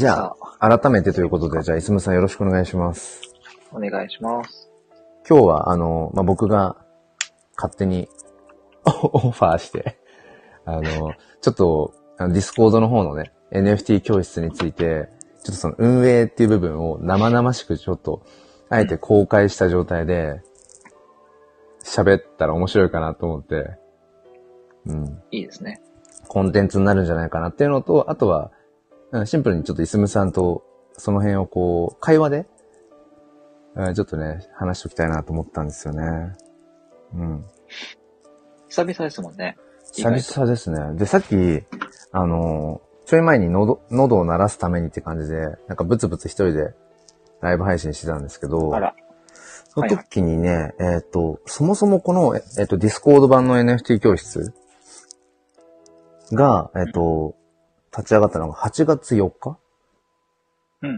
じゃあ、改めてということで、じゃあ、いすむさんよろしくお願いします。お願いします。今日は、あの、まあ、僕が勝手に オファーして、あの、ちょっと、あのディスコードの方のね、NFT 教室について、ちょっとその運営っていう部分を生々しくちょっと、あえて公開した状態で、喋ったら面白いかなと思って、うん。いいですね。コンテンツになるんじゃないかなっていうのと、あとは、うんシンプルにちょっとイスムさんとその辺をこう、会話で、うんちょっとね、話しておきたいなと思ったんですよね。うん。久々ですもんね。意外と久々ですね。で、さっき、あの、ちょい前に喉、喉を鳴らすためにって感じで、なんかブツブツ一人でライブ配信してたんですけど、あら、その時にね、えっ、と、そもそもこの、えっ、と、ディスコード版の NFT 教室が、えっ、と、立ち上がったのが8月4日？うん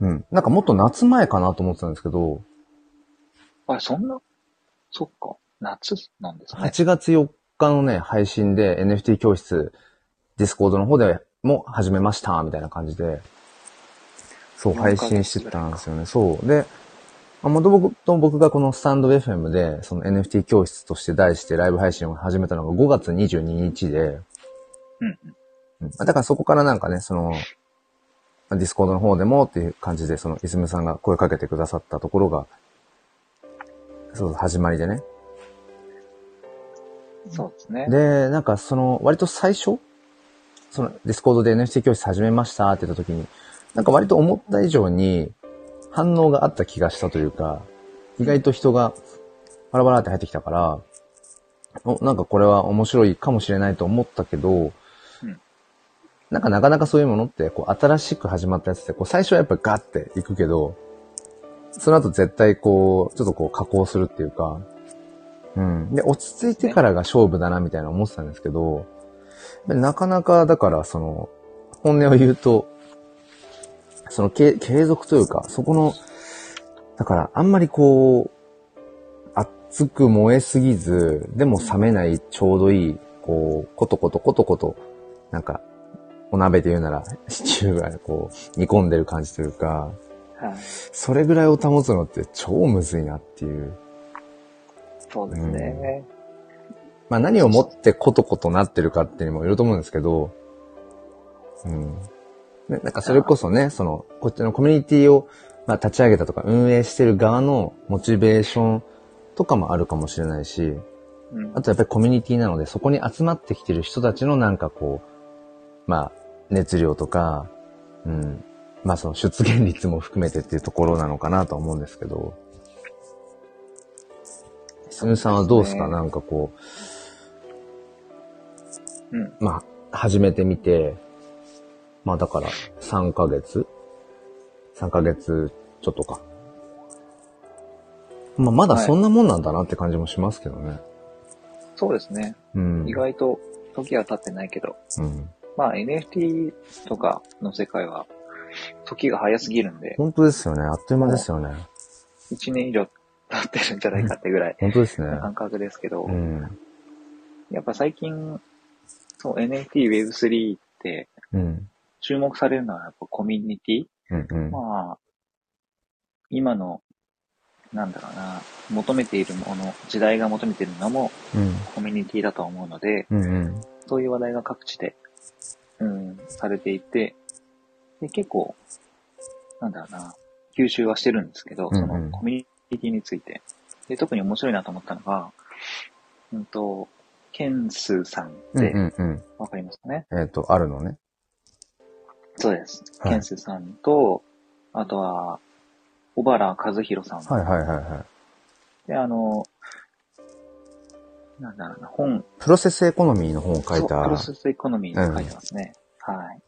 うん。うん。なんかもっと夏前かなと思ってたんですけど、あれ、そんな、そっか、夏なんですね。8月4日のね、配信で NFT 教室、ディスコードの方でも始めました、みたいな感じで、そう、4配信してたんですよね。そう。で、まあ、もともと僕がこのスタンド FM で、その NFT 教室として題してライブ配信を始めたのが5月22日で。うんだからそこからなんかね、その、まあディスコードの方でもっていう感じで、その、イスムさんが声かけてくださったところが、そう、始まりでね。そうですね。で、なんかその、割と最初、その、ディスコードで NFT 教室始めましたって言った時に、なんか割と思った以上に反応があった気がしたというか、意外と人がバラバラって入ってきたから、お、なんかこれは面白いかもしれないと思ったけど、うんなんかなかなかそういうものって、こう、新しく始まったやつって、こう、最初はやっぱガッていくけど、その後絶対こう、ちょっとこう、加工するっていうか、うん。で、落ち着いてからが勝負だな、みたいな思ってたんですけど、なかなか、だから、その、本音を言うと、その、継継続というか、そこの、だから、あんまりこう、熱く燃えすぎず、でも冷めないちょうどいい、こう、コトコトコトコト、なんか、お鍋で言うなら、シチューがこう、煮込んでる感じというか、はい。それぐらいを保つのって超むずいなっていう。そうですね。まあ何をもってコトコトなってるかっていうのもいると思うんですけど、うん。ねなんかそれこそね、その、こっちのコミュニティを、まあ立ち上げたとか運営してる側のモチベーションとかもあるかもしれないし、うんあとやっぱりコミュニティなので、そこに集まってきてる人たちのなんかこう、まあ、熱量とか、うん。まあその出現率も含めてっていうところなのかなとは思うんですけど。すみさんはどうですかなんかこうん。う、まあ、始めてみて、まあだから3ヶ月 ?3 ヶ月ちょっとか。まあまだそんなもんなんだなって感じもしますけどね。そうですね。うん。意外と時は経ってないけど、うん。まあ NFT とかの世界は時が早すぎるんで、本当ですよね。あっという間ですよね。1年以上経ってるんじゃないかってぐらい本当ですね。の感覚ですけど、うん。やっぱ最近、そう NFT Web3 ってうん。注目されるのはやっぱコミュニティうんうん。まあ、今の、なんだろうな、求めているもの、時代が求めているのもうん。コミュニティだと思うので、うんうん。そういう話題が各地で、うん、されていて、で、結構、なんだろうな、吸収はしてるんですけど、そのコミュニティについて。で、特に面白いなと思ったのが、うんと、ケンスーさんっうんて。わかりますかね、えっ、と、あるのね。そうです。はいケンスーさんと、あとは、小原和弘さん。はいはいはいはい。で、あの、なんだろうな、本、プロセスエコノミーの本を書いた。プロセスエコノミーに書いてますね。はい。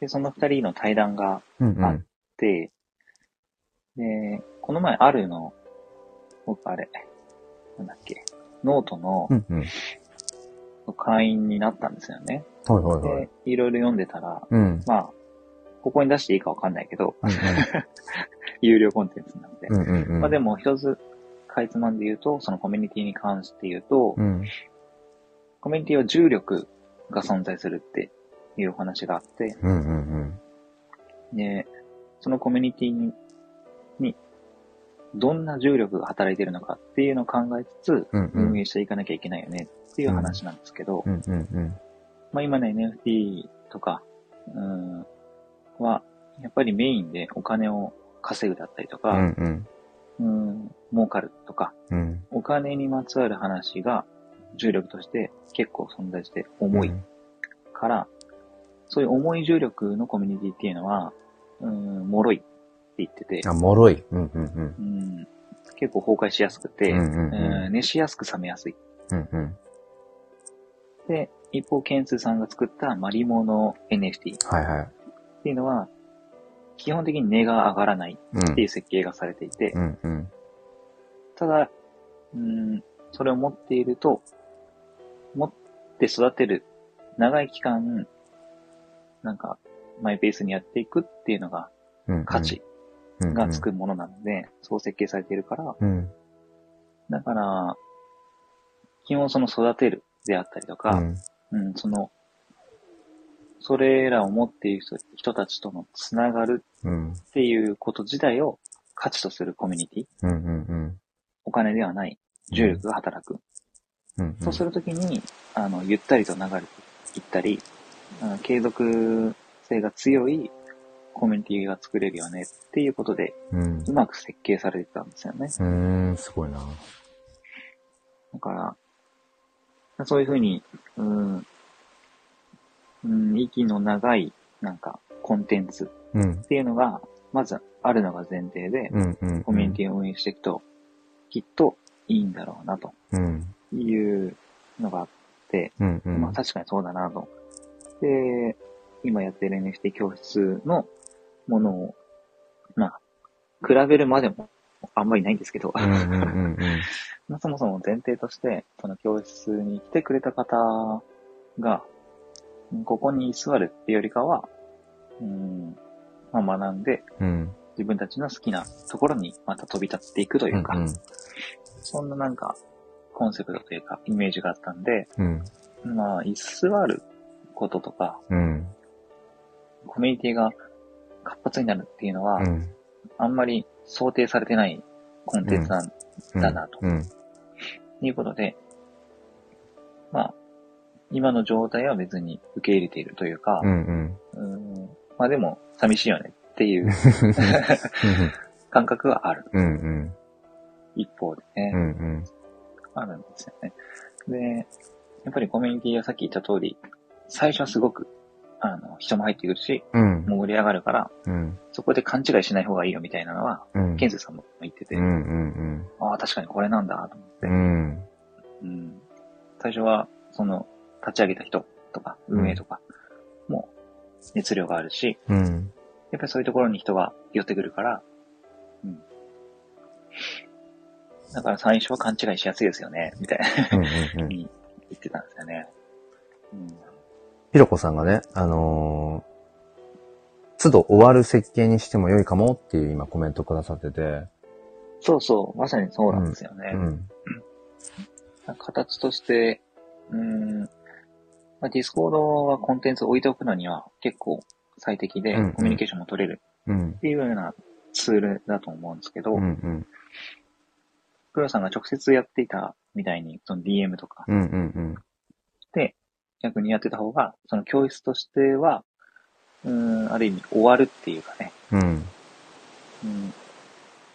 で、その二人の対談があっうんうん。て、で、この前あるの、僕あれ、なんだっけ、ノートのうんうん。会員になったんですよね。はいはいはい。で、いろいろ読んでたら、うん。まあ、ここに出していいかわかんないけど、うん 有料コンテンツなんで。うん。うんうんうん。まあでも一つ、かいつまんで言うと、そのコミュニティに関して言うと、うん。コミュニティは重力が存在するっていうお話があって、うんうんで、そのコミュニティに、に、どんな重力が働いているのかっていうのを考えつつ、うんうん。運営していかなきゃいけないよねっていう話なんですけど、うんうんうん。まあ今の NFT とか、うん、は、やっぱりメインでお金を稼ぐだったりとうか、んうんうん、儲かるとか、うんお金にまつわる話が重力として結構存在して重いから、そういう重い重力のコミュニティっていうのは、うん、脆いって言ってて、あ、脆い。うんうんうん。うん、結構崩壊しやすくて、うんうんうんうん熱しやすく冷めやすい。うんうん。で、一方、ケンツーさんが作ったマリモの NFT っはいはい。ていうのは、基本的に値が上がらないうんっていう設計がされていて、うんうん。ただ、うん、それを持っていると、持って育てる長い期間、なんか、マイペースにやっていくっていうのがうん。価値がつくものなので、そう設計されているから、うん。だから、基本その育てるであったりとか、うん。うん、その、それらを持っている人人たちとのつながるうん。っていうこと自体を価値とするコミュニティ、うんうんうん。お金ではない重力が働く。うん。そうするときに、あの、ゆったりと流れていったり、あの継続性が強いコミュニティが作れるよねっていうことで、うん。うまく設計されてたんですよね。うーん、すごいな。だから、そういうふうに、うん、うん、息の長い、なんか、コンテンツうん。っていうのが、まずあるのが前提で、うんうん。コミュニティを運営していくと、きっといいんだろうな、とうん。いうのがあって、うんうん。まあ確かにそうだなと。で、今やってる NFT 教室のものを、まあ、比べるまでもあんまりないんですけど、そもそも前提として、その教室に来てくれた方が、うんここに居座るってよりかは、うん、まあ学んで、うん。自分たちの好きなところにまた飛び立っていくというか、うんそんななんか、コンセプトというか、イメージがあったんで、うん。まあ、居座ることとか、うん。コミュニティが活発になるっていうのは、うん。あんまり想定されてないコンテンツなんうん。だなとうん。いうことで、まあ、今の状態は別に受け入れているというかう、んうん。うんまあでも寂しいよねっていう感覚はある。うんうん。一方でね、うんうん。あるんですよね。で、やっぱりコミュニティはさっき言った通り、最初はすごく、あの、人も入ってくるし、うん。盛り上がるから、うん。そこで勘違いしない方がいいよみたいなのは、うん。ケンズさんも言ってて、うんうんああ、確かにこれなんだと思って、うん。うん。うん最初は、その、立ち上げた人とか、運営とか、も熱量があるし、うん。やっぱりそういうところに人が寄ってくるから、うん。だから最初は勘違いしやすいですよね、みたいな、うんうんうん。に 言ってたんですよね。うん。ひろこさんがね、あのー、都度終わる設計にしても良いかもっていう今コメントくださってて、そうそう、まさにそうなんですよね。うん。形として、うーん、まあ、ディスコードはコンテンツを置いておくのには結構最適でコミュニケーションも取れるうんっ。ていうようなツールだと思うんですけど、うんうん。黒ロさんが直接やっていたみたいに、その DM とかうんうんうん。で逆にやってた方が、その教室としては、うーん、ある意味終わるっていうかね、うん。うん、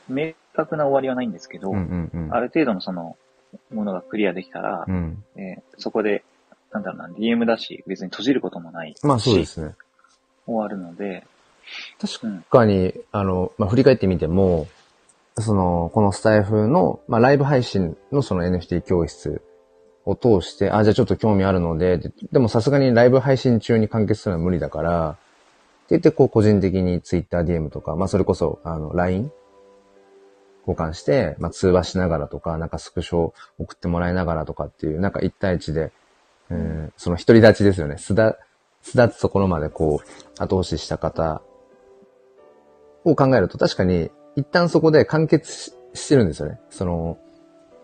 明確な終わりはないんですけど、うんうんうん。ある程度のその、ものがクリアできたら、うん。えーそこで、なんだろうな、DM だし、別に閉じることもないし、まあそうですね。終わるので、確かに、あの、まあ、振り返ってみても、その、このスタイフの、まあ、ライブ配信のその NFT 教室を通して、あ、じゃあちょっと興味あるので、ででもさすがにライブ配信中に完結するのは無理だから、って言って、こう、個人的に TwitterDM とか、まあ、それこそ、あの、LINE 交換して、まあ、通話しながらとか、なんかスクショ送ってもらいながらとかっていう、なんか一対一で、えーその独り立ちですよね。すだ、巣立つところまでこう、後押しした方を考えると確かに一旦そこで完結ししてるんですよね。その、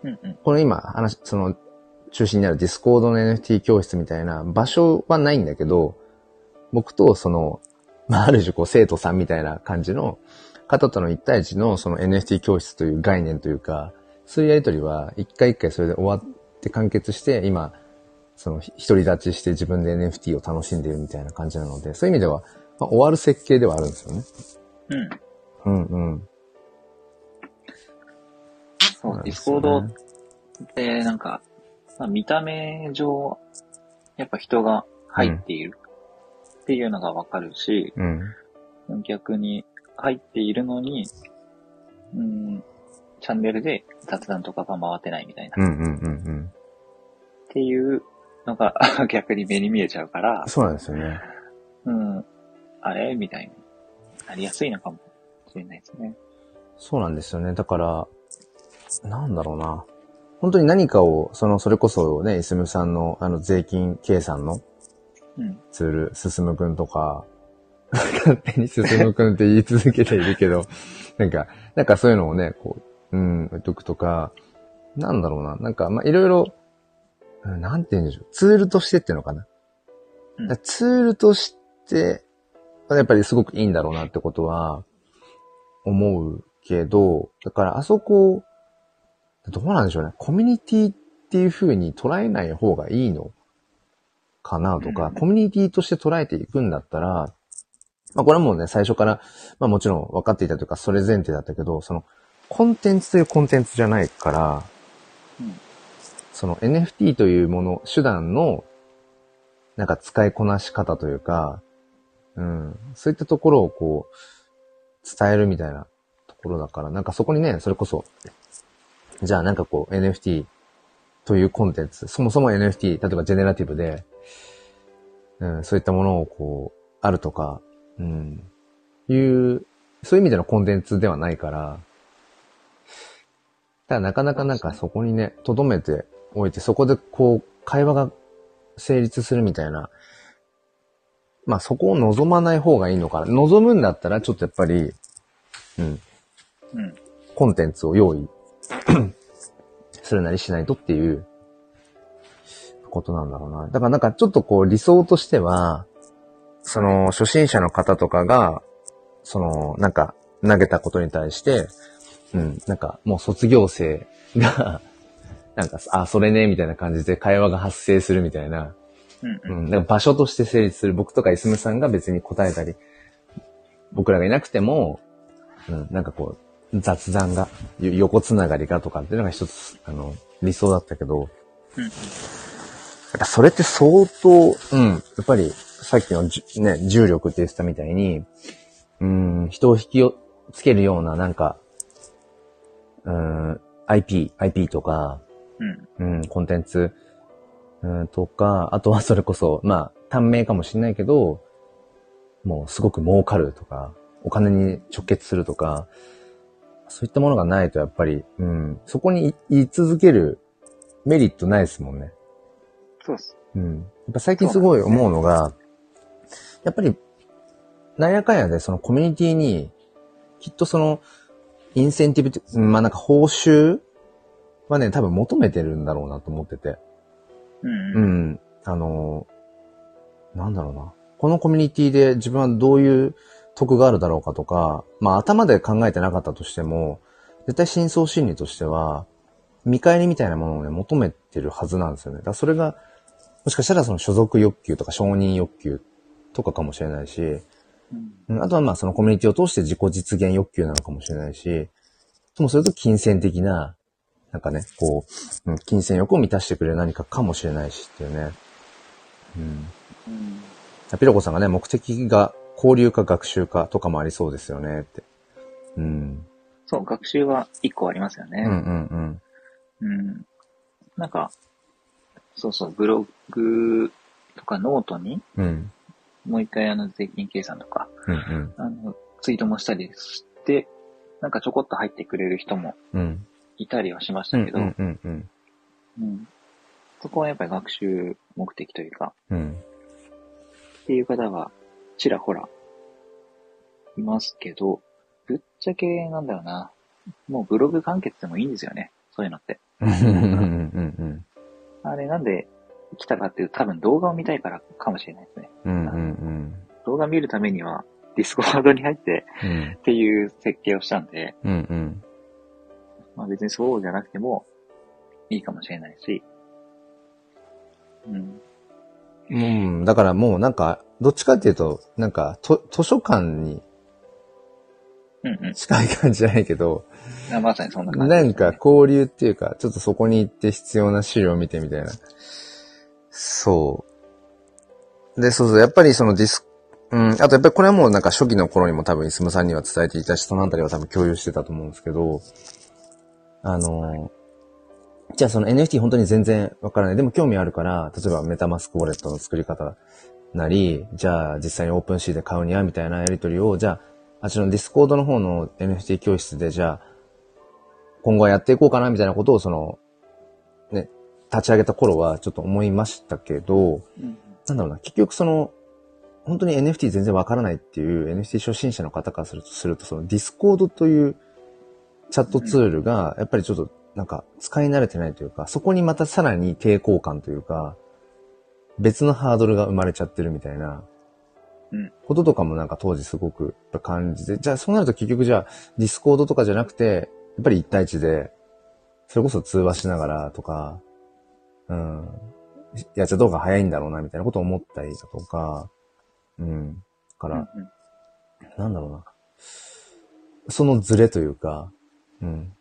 うんうん、この今話、その中心にあるディスコードの NFT 教室みたいな場所はないんだけど、僕とその、まあ、ある種こう生徒さんみたいな感じの方との一対一のその NFT 教室という概念というか、そういうやりとりは一回一回それで終わって完結して、今、その独り立ちして自分で NFT を楽しんでいるみたいな感じなので、そういう意味では、まあ、終わる設計ではあるんですよね。うん。うんうん。そう、ディスコードってなんか、まあ、見た目上、やっぱ人が入っているっていうのがわかるし、うん。逆に入っているのに、うん、チャンネルで雑談とかが回ってないみたいな、っうんうんうんうん。ていうのが 逆に目に見えちゃうから、そうなんですよね。うん、あれ？みたいになりやすいのかもしれないですね。そうなんですよね。だから、なんだろうな。本当に何かを、その、それこそね、いすむさんの、あの、税金計算のうん。ツール、すすむくんとか、勝手にすすむくんって言い続けているけど、なんか、なんかそういうのをね、こう、うん、言っとくとか、なんだろうな。なんか、まあ、いろいろ、うんなんて言うんでしょう。ツールとしてっていうのかな。ツールとして、やっぱりすごくいいんだろうなってことは、思うけど、だからあそこ、どうなんでしょうね。コミュニティっていう風に捉えない方がいいのかなとか、うんコミュニティとして捉えていくんだったら、まあこれはもうね、最初から、まあもちろん分かっていたというか、それ前提だったけど、その、コンテンツというコンテンツじゃないから、うんその NFT というもの、手段の、なんか使いこなし方というか、うん、そういったところをこう、伝えるみたいなところだから、なんかそこにね、それこそ、じゃあなんかこう NFT というコンテンツ、そもそも NFT、例えばジェネラティブで、うん、そういったものをこう、あるとか、うん、いう、そういう意味でのコンテンツではないから、ただなかなかなんかそこにね、留めておいて、そこでこう、会話が成立するみたいな、まあそこを望まない方がいいのかな。望むんだったらちょっとやっぱり、うん、うん。コンテンツを用意 するなりしないとっていうことなんだろうな。だからなんかちょっとこう理想としては、その初心者の方とかが、そのなんか投げたことに対して、うん、なんかもう卒業生が、なんか、あ、それね、みたいな感じで会話が発生するみたいな、うん。うん。うん。だから場所として成立する。僕とかいすむさんが別に答えたり、僕らがいなくても、うん、なんかこう、雑談が、よ横つながりがとかっていうのが一つ、あの、理想だったけど、うん。やっぱそれって相当、うん、やっぱり、さっきのじゅね、重力って言ってたみたいに、うん、人を引きよつけるような、なんか、うん、IP、IP とか、うん。うん、コンテンツ、うん、とか、あとはそれこそ、まあ、短命かもしれないけど、もうすごく儲かるとか、お金に直結するとか、そういったものがないとやっぱり、うん、そこにい言い続けるメリットないですもんね。そうっす。うん。やっぱ最近すごい思うのが、やっぱり、なんやかんやでそのコミュニティに、きっとその、インセンティブまあなんか報酬はね、多分求めてるんだろうなと思ってて。うん。ううん。ん。あの、なんだろうな。このコミュニティで自分はどういう得があるだろうかとか、まあ頭で考えてなかったとしても、絶対深層心理としては、見返りみたいなものをね、求めてるはずなんですよね。だからそれが、もしかしたらその所属欲求とか承認欲求とかかもしれないし、うん。うんあとはまあそのコミュニティを通して自己実現欲求なのかもしれないし、ともすると金銭的な、なんかね、こう、うん金銭欲を満たしてくれる何かかもしれないしっていうね。うん。うん。ピロコさんがね、目的が交流か学習かとかもありそうですよねって。うん。そう、学習は一個ありますよね。うんうんうん。なんか、そうそう、ブログとかノートに、うん。うん。もう一回あの税金計算とか、うんうん。あの、ツイートもしたりして、なんかちょこっと入ってくれる人もうん。いたりはしましうんたけど、うんうんうん。うんそこはやっぱり学習目的というか、うん。っていう方はちらほらいますけど、ぶっちゃけなんだろうな。もうブログ完結でもいいんですよね。そういうのって。あれなんで来たかっていうと多分動画を見たいからかもしれないですね。うん。うんうん動画見るためには、ディスコードに入ってうん。っていう設計をしたんで、うんうん。まあ別にそうじゃなくてもいいかもしれないし、うん。うん、だからもうなんか、どっちかっていうと、なんか、と図書館にうんうん近い感じじゃないけど、あ。まさにそんな感じ、なんか交流っていうか、ちょっとそこに行って必要な資料を見てみたいな。そう。で、そうそう、やっぱりそのディス、うん、あとやっぱりこれはもうなんか初期の頃にも多分イスムさんには伝えていたし、そのあたりは多分共有してたと思うんですけど、あの、じゃあその NFT 本当に全然わからない。でも興味あるから、例えば MetaMask ウォレットの作り方なり、じゃあ実際に OpenSea で買うにはみたいなやりとりを、じゃあ、あっちのディスコードの方の NFT 教室で、じゃあ、今後はやっていこうかなみたいなことを、その、ね、立ち上げた頃はちょっと思いましたけど、うんなんだろうな、結局その、本当に NFT 全然わからないっていう NFT 初心者の方からすると、するとそのディスコードというチャットツールが、やっぱりちょっとなんか使い慣れてないというか、そこにまたさらに抵抗感というか、別のハードルが生まれちゃってるみたいなうん、こととかもなんか当時すごく感じて、じゃあそうなると結局じゃあディスコードとかじゃなくて、やっぱり一対一で、それこそ通話しながらとか、うん、やっちゃった方が早いんだろうな、みたいなことを思ったりだとか、うん。だかうんら、なんだろうな。そのズレというか、うん。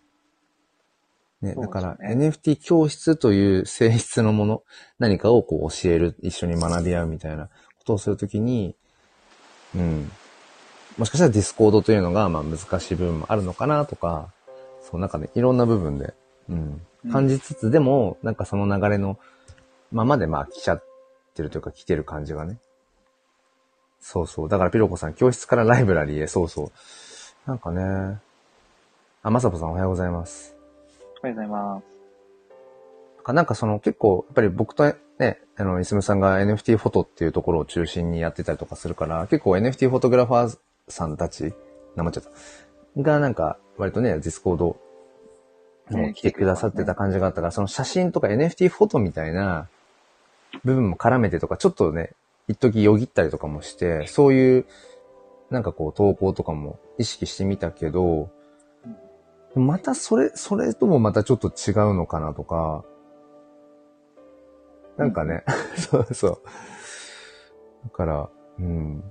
ね、だから、NFT 教室という性質のもの、何かをこう教える、一緒に学び合うみたいなことをするときに、うん。もしかしたらディスコードというのが、まあ難しい部分もあるのかなとか、そう、なんかね、いろんな部分で、うん。うん感じつつ、でも、なんかその流れのままでまあ来ちゃってるというか来てる感じがね。そうそう。だからピロコさん、教室からライブラリーへ、そうそう。なんかね。あ、まさぽさんおはようございます。おはようございます。かなんかその結構、やっぱり僕とね、あの、いすむさんが NFT フォトっていうところを中心にやってたりとかするから、結構 NFT フォトグラファーさんたち、名前ちゃった。がなんか、割とね、ディスコードも来てくださってた感じがあったから、その写真とか NFT フォトみたいな部分も絡めてとか、ちょっとね、一時よぎったりとかもして、そういう、なんかこう投稿とかも意識してみたけど、またそれ、それともまたちょっと違うのかなとか、なんかね、そうそう。だから、うん。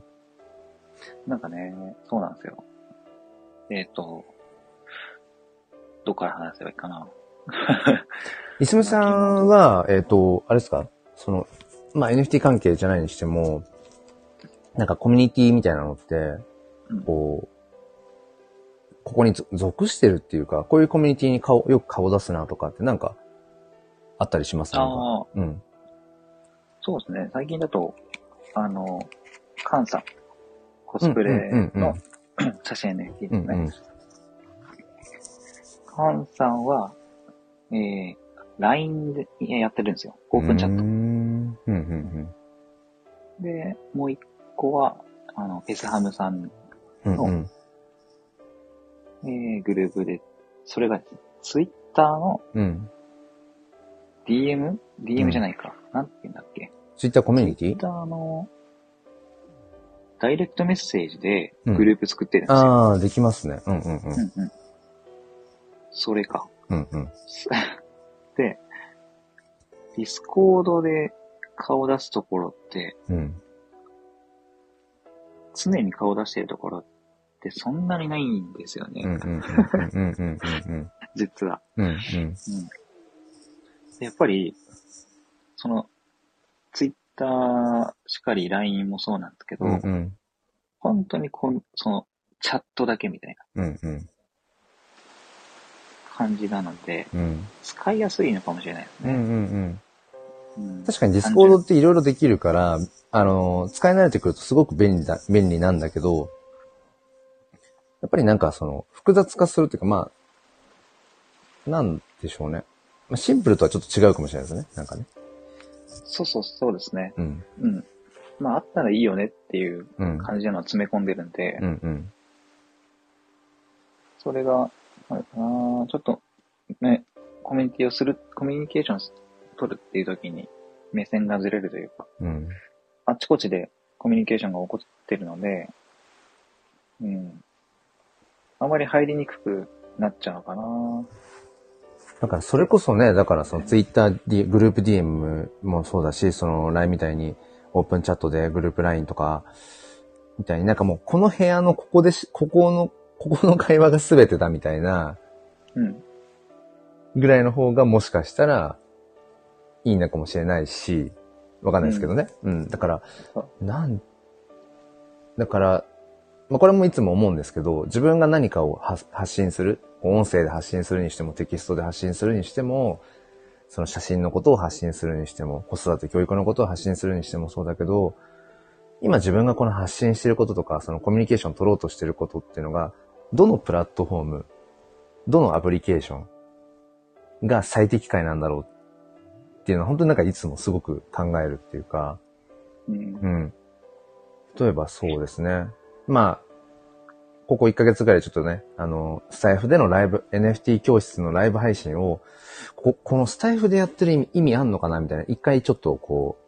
なんかね、そうなんですよ。えっ、と、どっから話せばいいかな。いすむさんは、えっ、と、あれですか？その、まあ、NFT 関係じゃないにしても、なんかコミュニティみたいなのって、うんこう、ここにぞ属してるっていうか、こういうコミュニティに顔、よく顔出すなとかってなんか、あったりします？なんかああ、うん。そうですね。最近だと、あの、カンさん、コスプレの 写真 NFT ですね。うんうん。カンさんは、えー、LINE でやってるんですよ。オープンチャット。うーん。うんうんで、もう一個は、あの、エスハムさん、うん。うんうん。えー、グループで、それが、ツイッターのうん。DM?DM うんじゃないか。なんて言うんだっけ？ツイッターコミュニティ？ツイッターの、ダイレクトメッセージでうんグループ作ってるんですよ。ああ、できますね。うんうんうん。うんうん。それか。うんうん。で、ディスコードで顔出すところって、うん。常に顔出してるところってそんなにないんですよね。実は。やっぱり、その、ツイッターしかり LINE もそうなんですけど、うん。うん。本当にこん、その、チャットだけみたいな。感じなので、うん。使いやすいのかもしれないですね。うんうん。うん確かにディスコードっていろいろできるから、あの、使い慣れてくるとすごく便利だ、便利なんだけど、やっぱりなんかその、複雑化するっていうか、まあ、なんでしょうね。まあ、シンプルとはちょっと違うかもしれないですね。なんかね。そうそうそうですね。うん。うん。まあ、あったらいいよねっていううん。感じなのを詰め込んでるんで、うんうん。それが、あれかなちょっと、ね、コミュニティをする、コミュニケーションを取るっていう時に目線がずれるというか、うん。あっちこっちでコミュニケーションが起こってるので、うん。あまり入りにくくなっちゃうのかな。だからそれこそね、だからそのツイッター D、グループ DM もそうだし、その LINE みたいにオープンチャットでグループ LINE とか、みたいになんかもうこの部屋のここでし、ここの、ここの会話が全てだみたいなうん。ぐらいの方がもしかしたらいいのかもしれないし、わかんないですけどね。うん。だからそ、なん、だから、まあ、これもいつも思うんですけど、自分が何かを発発信する、音声で発信するにしても、テキストで発信するにしても、その写真のことを発信するにしても、子育て教育のことを発信するにしてもそうだけど、今自分がこの発信してることとか、そのコミュニケーション取ろうとしてることっていうのが、どのプラットフォーム、どのアプリケーションが最適解なんだろうっていうのは本当になんかいつもすごく考えるっていうか、うん。うん。例えばそうですね。まあ、ここ1ヶ月ぐらいちょっとね、あの、スタイフでのライブ、NFT 教室のライブ配信を、ここのスタイフでやってる意味意味あんのかなみたいな、一回ちょっとこう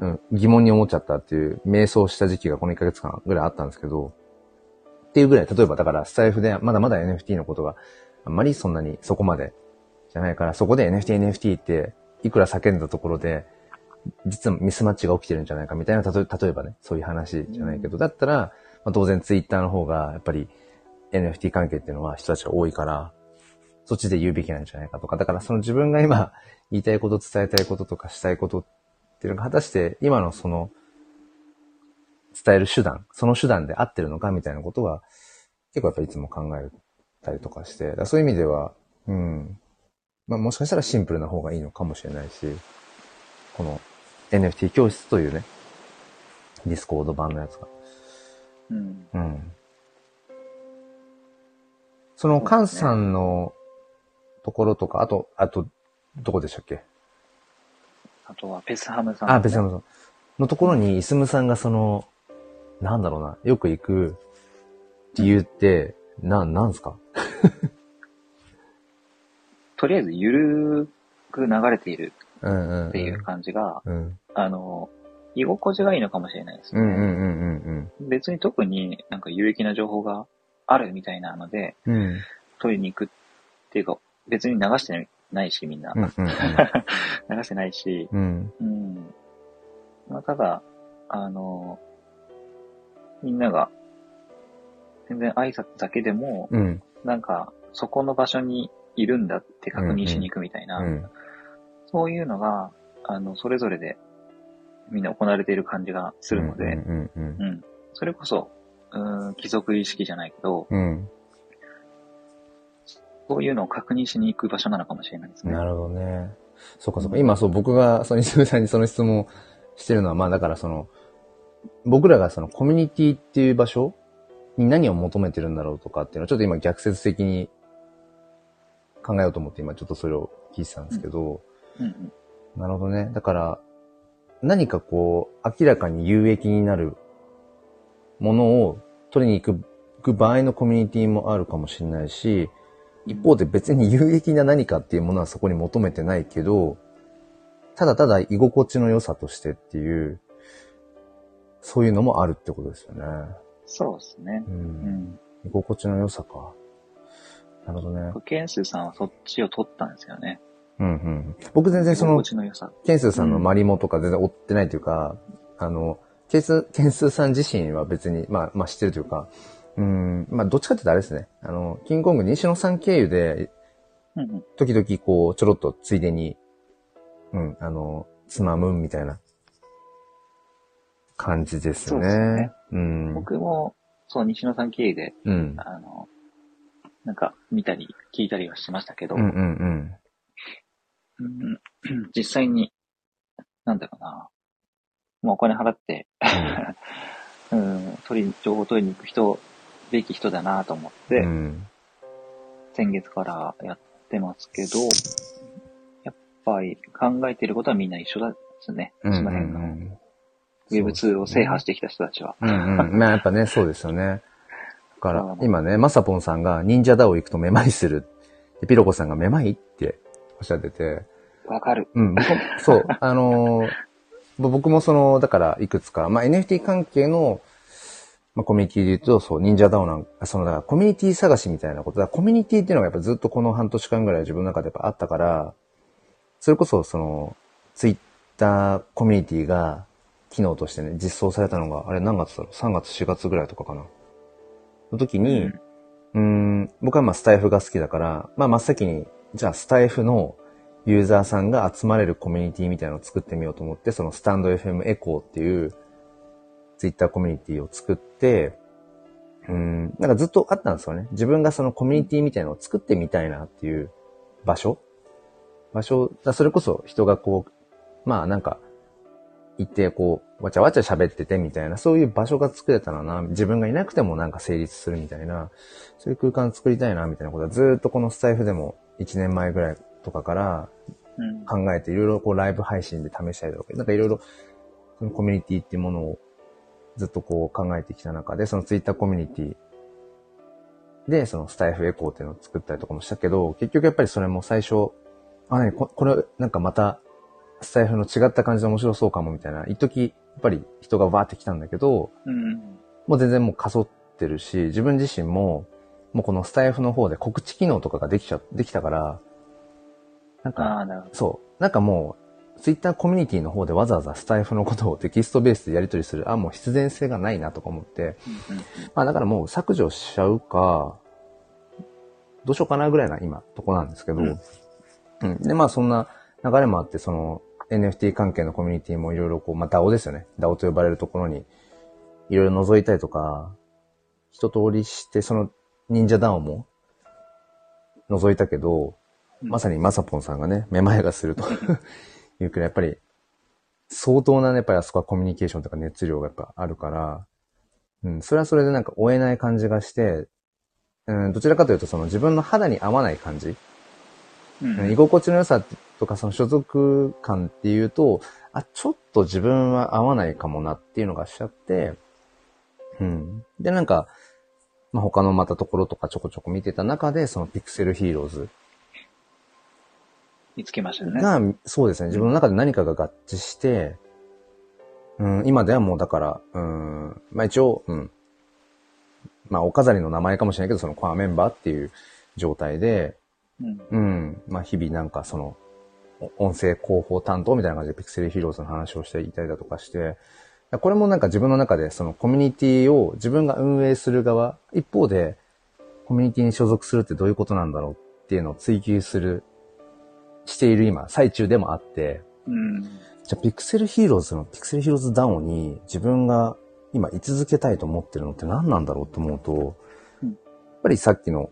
うん、疑問に思っちゃったっていう、瞑想した時期がこの1ヶ月間ぐらいあったんですけど、っていうぐらい、例えばだからスタイフでまだまだ NFT のことがあんまりそんなにそこまでじゃないから、そこで NFT、NFT っていくら叫んだところで、実はミスマッチが起きてるんじゃないかみたいな、例えばね、そういう話じゃないけど、だったら、まあ、当然ツイッターの方が、やっぱり NFT 関係っていうのは人たちが多いから、そっちで言うべきなんじゃないかとか、だからその自分が今言いたいこと、伝えたいこととかしたいことっていうのが果たして今のその伝える手段、その手段で合ってるのかみたいなことは結構やっぱりいつも考えたりとかして、そういう意味では、うん。まあもしかしたらシンプルな方がいいのかもしれないし、この NFT 教室というね、ディスコード版のやつが。うん。うん。その、カンさんのところとか、あと、あと、どこでしたっけ？あとは、ペスハムさん、あ、別に、のところに、イスムさんがその、なんだろうな、よく行く理由って、な、なんすか？とりあえず、ゆるく流れているうんうん、うん。っていう感じが、うん。あの、居心地がいいのかもしれないですね。うんうんうんうん別に特になんか有益な情報があるみたいなので、うん。うん。取りに行くっていうか、別に流してないし、みんな。うんうん 流してないし、うん。うん。まあ、ただ、あの、みんなが、全然挨拶だけでも、うん。なんか、そこの場所にいるんだって確認しに行くみたいな、うん。そういうのが、あの、それぞれでみんな行われている感じがするので、うんうんうん。それこそ、うーん、貴族意識じゃないけど、うん。そういうのを確認しに行く場所なのかもしれないですね。なるほどね。そうかそうか。今そう、僕が、その、磯部さんにその質問をしてるのは、まあだからその、僕らがそのコミュニティっていう場所に何を求めてるんだろうとかっていうのをちょっと今逆説的に考えようと思って今ちょっとそれを聞いてたんですけど、うんうん。なるほどね。だから、何かこう、明らかに有益になるものを取りに行く行く場合のコミュニティもあるかもしれないし、一方で別に有益な何かっていうものはそこに求めてないけど、ただただ居心地の良さとしてっていう、そういうのもあるってことですよね。そうですねう。。うんん。居心地の良さか。なるほどね。ケンスーさんはそっちを取ったんですよね。うんうん。僕全然その。ケンスーさんのマリモとか全然追ってないというか、あの、ケンス、ケンスーさん自身は別に、まあ、まあ知ってるというか、うん、まあどっちかって言ったらあれですね。あの、キングコング西野さん経由で、うんうん。時々こう、ちょろっとついでに、うん、あの、つまむみたいな感じですそうね。ですよねうん。僕も、そう、西野さん経由で、うん。あの、なんか、見たり、聞いたりはしてましたけど、うんうんうん。うん実際に、なんだろうな、もうお金払って、うん、取り、情報取りに行く人、べき人だなと思って、うん。先月からやってますけど、やっぱり考えてることはみんな一緒ですね。うん。その辺の、うんウェブ2を制覇してきた人たちは。うんうん。まあやっぱね、そうですよね。だから、今ね、まさぽんさんが忍者ダオ行くとめまいする。でピロコさんがめまいっておっしゃってて、わかる。うん、そう、あのー僕もその、だからいくつか、まあ NFT 関係の、まあコミュニティで言うと、そう、忍者ダオなんか、その、だからコミュニティ探しみたいなことだ。コミュニティっていうのがやっぱずっとこの半年間ぐらい自分の中でやっぱあったから、それこそその、ツイッターコミュニティが機能としてね、実装されたのが、あれ何月だろう ?3 月、4月ぐらいとかかな。の時に、うーん、僕はまあスタイフが好きだから、まあ真っ先に、じゃあスタイフのユーザーさんが集まれるコミュニティみたいなのを作ってみようと思って、そのスタンド FM エコーっていうツイッターコミュニティを作って、うん、なんかずっとあったんですよね。自分がそのコミュニティみたいなのを作ってみたいなっていう場所場所、それこそ人がこう、まあなんか、行ってこう、わちゃわちゃ喋っててみたいな、そういう場所が作れたらな、自分がいなくてもなんか成立するみたいな、そういう空間作りたいな、みたいなことはずっとこのスタイフでも1年前ぐらいとかからうん。考えていろいろこうライブ配信で試したりとか、なんかいろいろそのコミュニティっていうものをずっとこう考えてきた中で、そのツイッターコミュニティでそのスタイフエコーっていうのを作ったりとかもしたけど、結局やっぱりそれも最初、あ、なにここれなんかまたスタイフの違った感じで面白そうかもみたいな、一時やっぱり人がわーって来たんだけど、うん。もう全然もうかそってるし、自分自身も、もうこのスタイフの方で告知機能とかができちゃ、できたから、なんか。そう。なんかもう、ツイッターコミュニティの方でわざわざスタイフのことをテキストベースでやり取りする、あ、もう必然性がないなとか思って、まあだからもう削除しちゃうか、どうしようかなぐらいな今、とこなんですけど、うんうん。で、まあそんな流れもあって、その NFT 関係のコミュニティもいろいろこう、まあ DAO ですよね。DAO と呼ばれるところに、いろいろ覗いたりとか、一通りして、その忍者 DAO も覗いたけど、うん。まさにまさぽんさんがね、めまいがすると。いうくらい、やっぱり、相当なね、やっぱりあそこはコミュニケーションとか熱量がやっぱあるから、うん、それはそれでなんか追えない感じがして、うん、どちらかというとその自分の肌に合わない感じ、うん。うん居心地の良さとかその所属感っていうと、あ、ちょっと自分は合わないかもなっていうのがしちゃって、うん。で、なんか、まあ、他のまたところとかちょこちょこ見てた中で、そのピクセルヒーローズ見つけましたよね。が、そうですね、自分の中で何かが合致して、うん、今ではもうだから、うん、まあ一応、うん、まあお飾りの名前かもしれないけど、そのコアメンバーっていう状態で、うん。うん、まあ日々なんかその、お音声広報担当みたいな感じでピクセルヒーローズの話をしていたりだとかして、これもなんか自分の中でそのコミュニティを自分が運営する側、一方でコミュニティに所属するってどういうことなんだろうっていうのを追求する、している今、最中でもあって、うん。じゃあピクセルヒーローズのピクセルヒーローズダウンに自分が今居続けたいと思ってるのって何なんだろうと思うと、うんやっぱりさっきの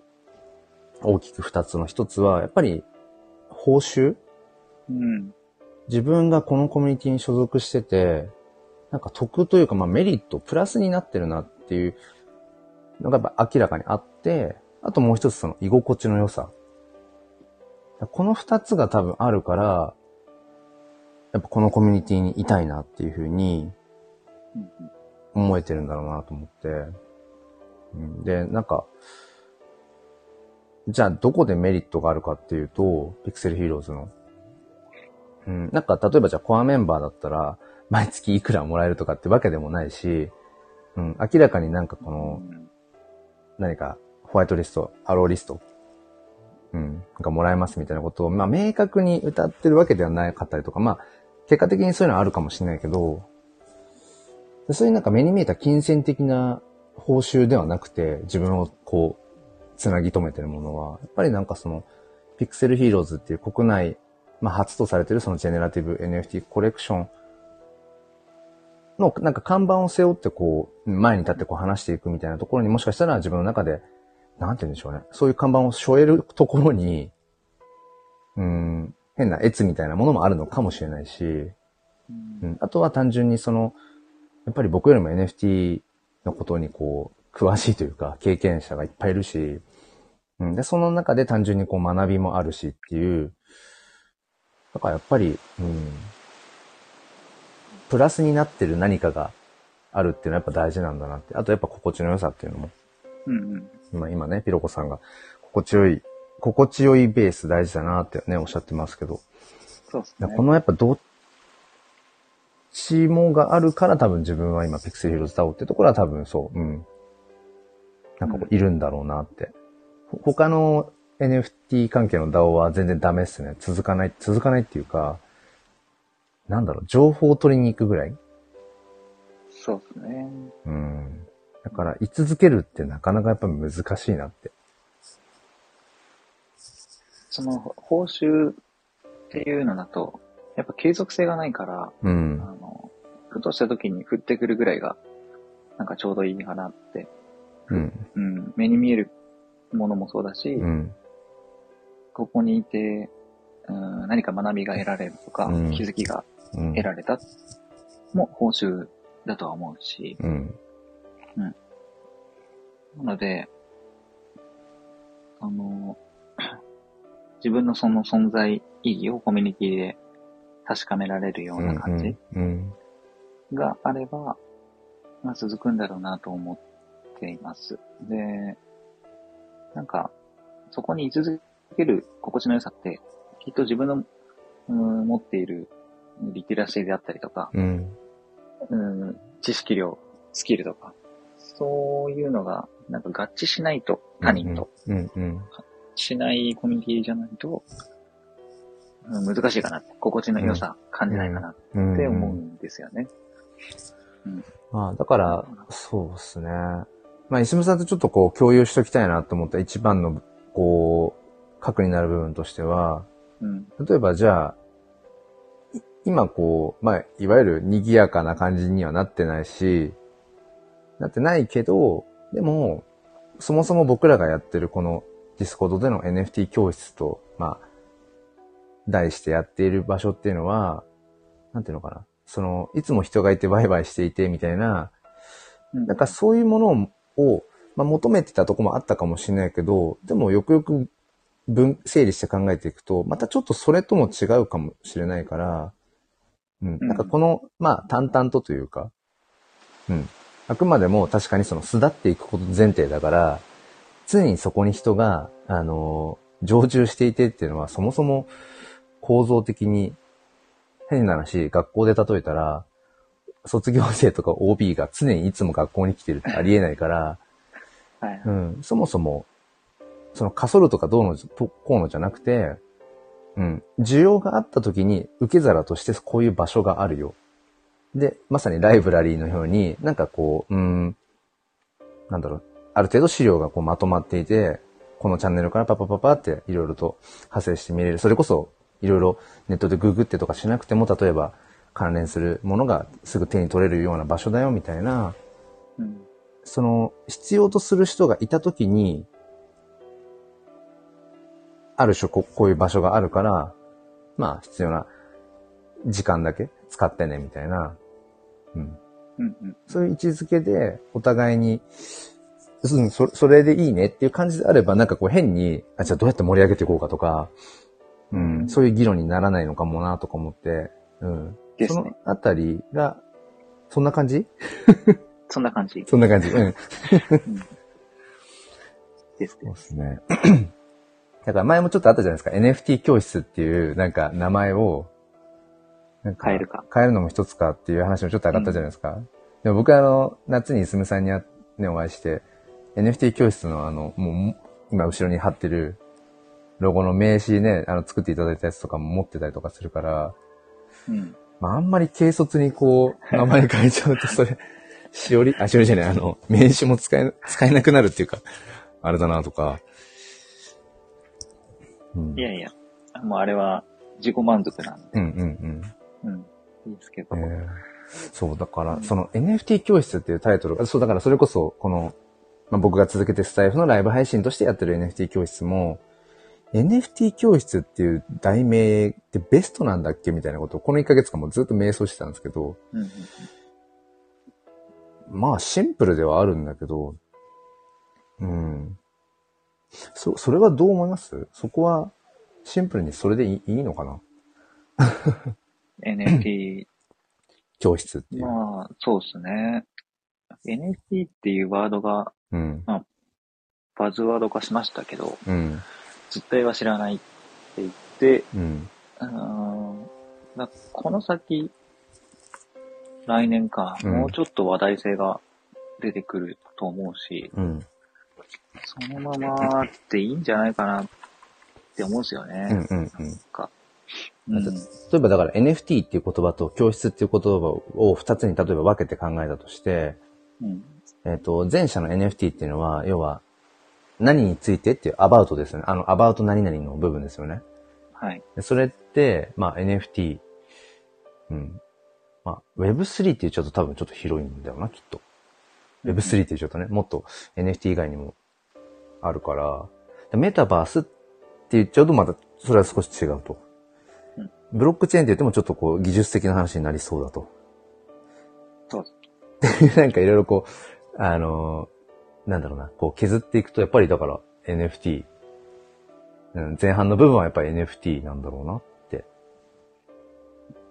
大きく二つの一つは、やっぱり報酬？うん。自分がこのコミュニティに所属してて、なんか得というか、まあメリット、プラスになってるなっていうのがやっぱ明らかにあって、あともう一つその居心地の良さ。この二つが多分あるから、やっぱこのコミュニティにいたいなっていうふうに思えてるんだろうなと思って。で、なんか、じゃあどこでメリットがあるかっていうと、ピクセルヒーローズの。うん、なんか例えばじゃあコアメンバーだったら、毎月いくらもらえるとかってわけでもないし、うん、明らかになんかこの、何かホワイトリスト、アローリスト、うん、がもらえますみたいなことを、まあ明確に歌ってるわけではなかったりとか、まあ結果的にそういうのはあるかもしれないけど、そういうなんか目に見えた金銭的な報酬ではなくて、自分をこう、つなぎ止めてるものは、やっぱりなんかその、ピクセルヒーローズっていう国内、まあ初とされてるそのジェネラティブ NFT コレクションのなんか看板を背負ってこう、前に立ってこう話していくみたいなところにもしかしたら自分の中で、なんて言うんでしょうね。そういう看板を背負えるところに、うん、変な越みたいなものもあるのかもしれないし、うん、あとは単純にその、やっぱり僕よりも NFT のことにこう、詳しいというか、経験者がいっぱいいるし、うん、で、その中で単純にこう学びもあるしっていう、だからやっぱり、うん、プラスになってる何かがあるっていうのはやっぱ大事なんだなって。あとやっぱ心地の良さっていうのも、うんうん。今今ね、ピロコさんが心地よい、心地よいベース大事だなってね、おっしゃってますけど、そうですね。このやっぱど、ちもがあるから多分自分は今ピクセルヒーローズ DAO ってところは多分そう、うん。なんかこういるんだろうなって。ほ他の NFT 関係の DAO は全然ダメっすね。続かない、続かないっていうか、なんだろう、情報を取りに行くぐらい？そうですね。うん。だから、居続けるってなかなかやっぱ難しいなって。その、報酬っていうのだと、やっぱ継続性がないから、あうん。の、ふとした時に降ってくるぐらいが、なんかちょうどいいかなって。うん。うん。目に見えるものもそうだし、うん。ここにいて、うん、何か学びが得られるとか、うん気づきがうん。得られた、も報酬だとは思うし、うん。なので、あの、自分のその存在意義をコミュニティで確かめられるような感じうん。があれば、まあ続くんだろうなと思っています。で、なんか、そこに居続ける心地の良さって、きっと自分の、うん、持っているリテラシーであったりとか、うん。うん、知識量、スキルとか、そういうのが、なんか合致しないと、他人と、うん。うん。しないコミュニティじゃないと、うん難しいかな心地の良さ感じないかなっうん。て思うんですよね。まあ、だから、そうですね。まあ、石村さんとちょっとこう、共有しときたいなと思った一番の、こう、核になる部分としては、うん。例えばじゃあ、い今こう、まあ、いわゆる賑やかな感じにはなってないし、なってないけど、でも、そもそも僕らがやってるこのディスコードでの NFT 教室と、まあ、題してやっている場所っていうのは、なんていうのかな。その、いつも人がいてワイワイしていてみたいな、うんなんかそういうものを、まあ、求めてたとこもあったかもしれないけど、でもよくよく分、整理して考えていくと、またちょっとそれとも違うかもしれないから、うん。うんなんかこの、まあ、淡々とというか、うん。あくまでも確かにその巣立っていくこと前提だから、常にそこに人が、あの、常駐していてっていうのはそもそも構造的に変な話、学校で例えたら、卒業生とか OB が常にいつも学校に来てるってありえないから、はい。うん、そもそも、その、かそるとかどうの、とこうのじゃなくて、うん、需要があった時に受け皿としてこういう場所があるよ。で、まさにライブラリーのように、なんかこう、うん、なんだろう、ある程度資料がこうまとまっていて、このチャンネルからパパパパっていろいろと派生して見れる。それこそ、いろいろネットでググってとかしなくても、例えば関連するものがすぐ手に取れるような場所だよ、みたいな、うん。その、必要とする人がいたときに、ある種ここういう場所があるから、まあ必要な時間だけ使ってね、みたいな。うん。うん。うん。そういう位置づけで、お互いに、うん、そそれでいいねっていう感じであれば、なんかこう変に、あ、じゃあどうやって盛り上げていこうかとか、うん、そういう議論にならないのかもなとか思って、うん。そのですね。あたりが、そんな感じ？そんな感じそんな感じ。うん。ですね。そうですね。だから前もちょっとあったじゃないですか。NFT 教室っていうなんか名前を、なん変えるか。変えるのも一つかっていう話もちょっと上がったじゃないですか。でも僕はあの、夏にいすむさんにあね、お会いして、NFT 教室のあの、もう、今後ろに貼ってるロゴの名刺ね、あの、作っていただいたやつとかも持ってたりとかするから、うん。まあ、あんまり軽率にこう、名前変えちゃうと、それ、しおり、あ、しおりじゃない、あの、名刺も使え、使えなくなるっていうか、あれだなとか。うん、いやいや、もうあれは自己満足なんで、うんうんうん。いいですけど、うん。えーそう、だから、その NFT 教室っていうタイトルが、そう、だからそれこそ、この、まあ、僕が続けてスタイフのライブ配信としてやってる NFT 教室も、NFT 教室っていう題名ってベストなんだっけみたいなことを、この1ヶ月間もずっと瞑想してたんですけど、うんうんまあシンプルではあるんだけど、うん。そ、それはどう思います？そこはシンプルにそれでいいいいのかな？うん、NFT、教室っていう。まあ、そうですね。NFT っていうワードがうん。バズワード化しましたけど、うん。実態は知らないって言って、うん。うーんだこの先、来年か、うんもうちょっと話題性が出てくると思うし、うん。そのままでいいんじゃないかなって思うんですよね。うんうんうん。うん例えばだから NFT っていう言葉と教室っていう言葉を二つに例えば分けて考えたとして、うん。えっ、と、前者の NFT っていうのは、要は、何についてっていうアバウトですよね。あの、アバウト何々の部分ですよね。はい。でそれって、まあ NFT、うん。まあ Web3 っていうちょっと多分ちょっと広いんだよな、きっと。Web3 っていうちょっとね、もっと NFT 以外にもあるから、でメタバースって言っちゃうとまたそれは少し違うとうん。ブロックチェーンって言ってもちょっとこう技術的な話になりそうだと。そうです。なんかいろいろこう、あのーなんだろうな、こう削っていくと、やっぱりだから NFT、うん、前半の部分はやっぱり NFT なんだろうなって。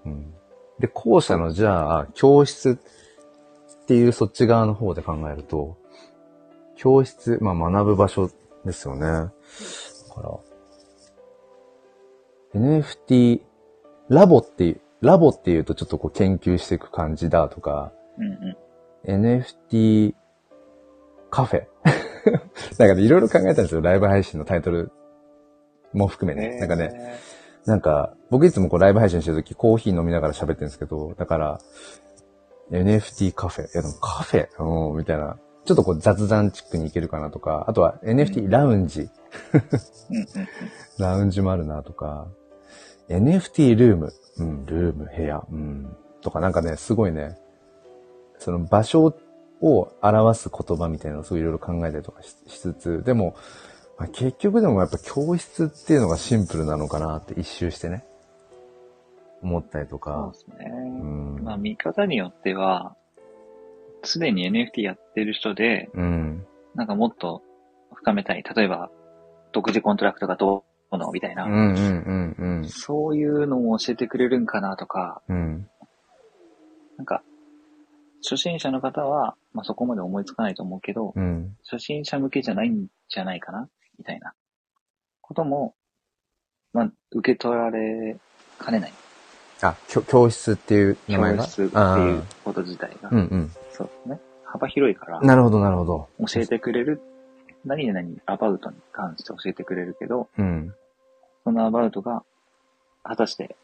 うん。で、後者のじゃあ、教室っていうそっち側の方で考えると、教室、まあ学ぶ場所ですよね。だから、NFT、ラボっていう、ラボっていうとちょっとこう研究していく感じだとか、うんうん。NFT カフェ。なんかね、いろいろ考えたんですよ。ライブ配信のタイトルも含めね。なんかね、なんか、僕いつもこうライブ配信してるときコーヒー飲みながら喋ってるんですけど、だから、NFT カフェ。いやでもカフェうん、みたいな。ちょっとこう雑談チックに行けるかなとか、あとは NFT ラウンジ。ラウンジもあるなとか、NFT ルーム。うん、ルーム、部屋。うん。とかなんかね、すごいね、その場所を表す言葉みたいなのをすごいいろいろ考えたりとかししつつ、でも、まあ、結局でもやっぱ教室っていうのがシンプルなのかなって一周してね、思ったりとそうかで。すね。うん。まあ見方によっては、すでに NFT やってる人で、うん。なんかもっと深めたい。例えば、独自コントラクトがどうのみたいな、うんうんうんうん。そういうのを教えてくれるんかなとか、うん。なんか、初心者の方は、まあそこまで思いつかないと思うけど、うん。初心者向けじゃないんじゃないかな？みたいなことも、まあ、受け取られかねない。あ、教教室っていう名前が？教室ってあいうこと自体が。ーうんうん。そうですね。幅広いから、なるほどなるほど。教えてくれる、何々アバウトに関して教えてくれるけど、うん。そのアバウトが、果たして、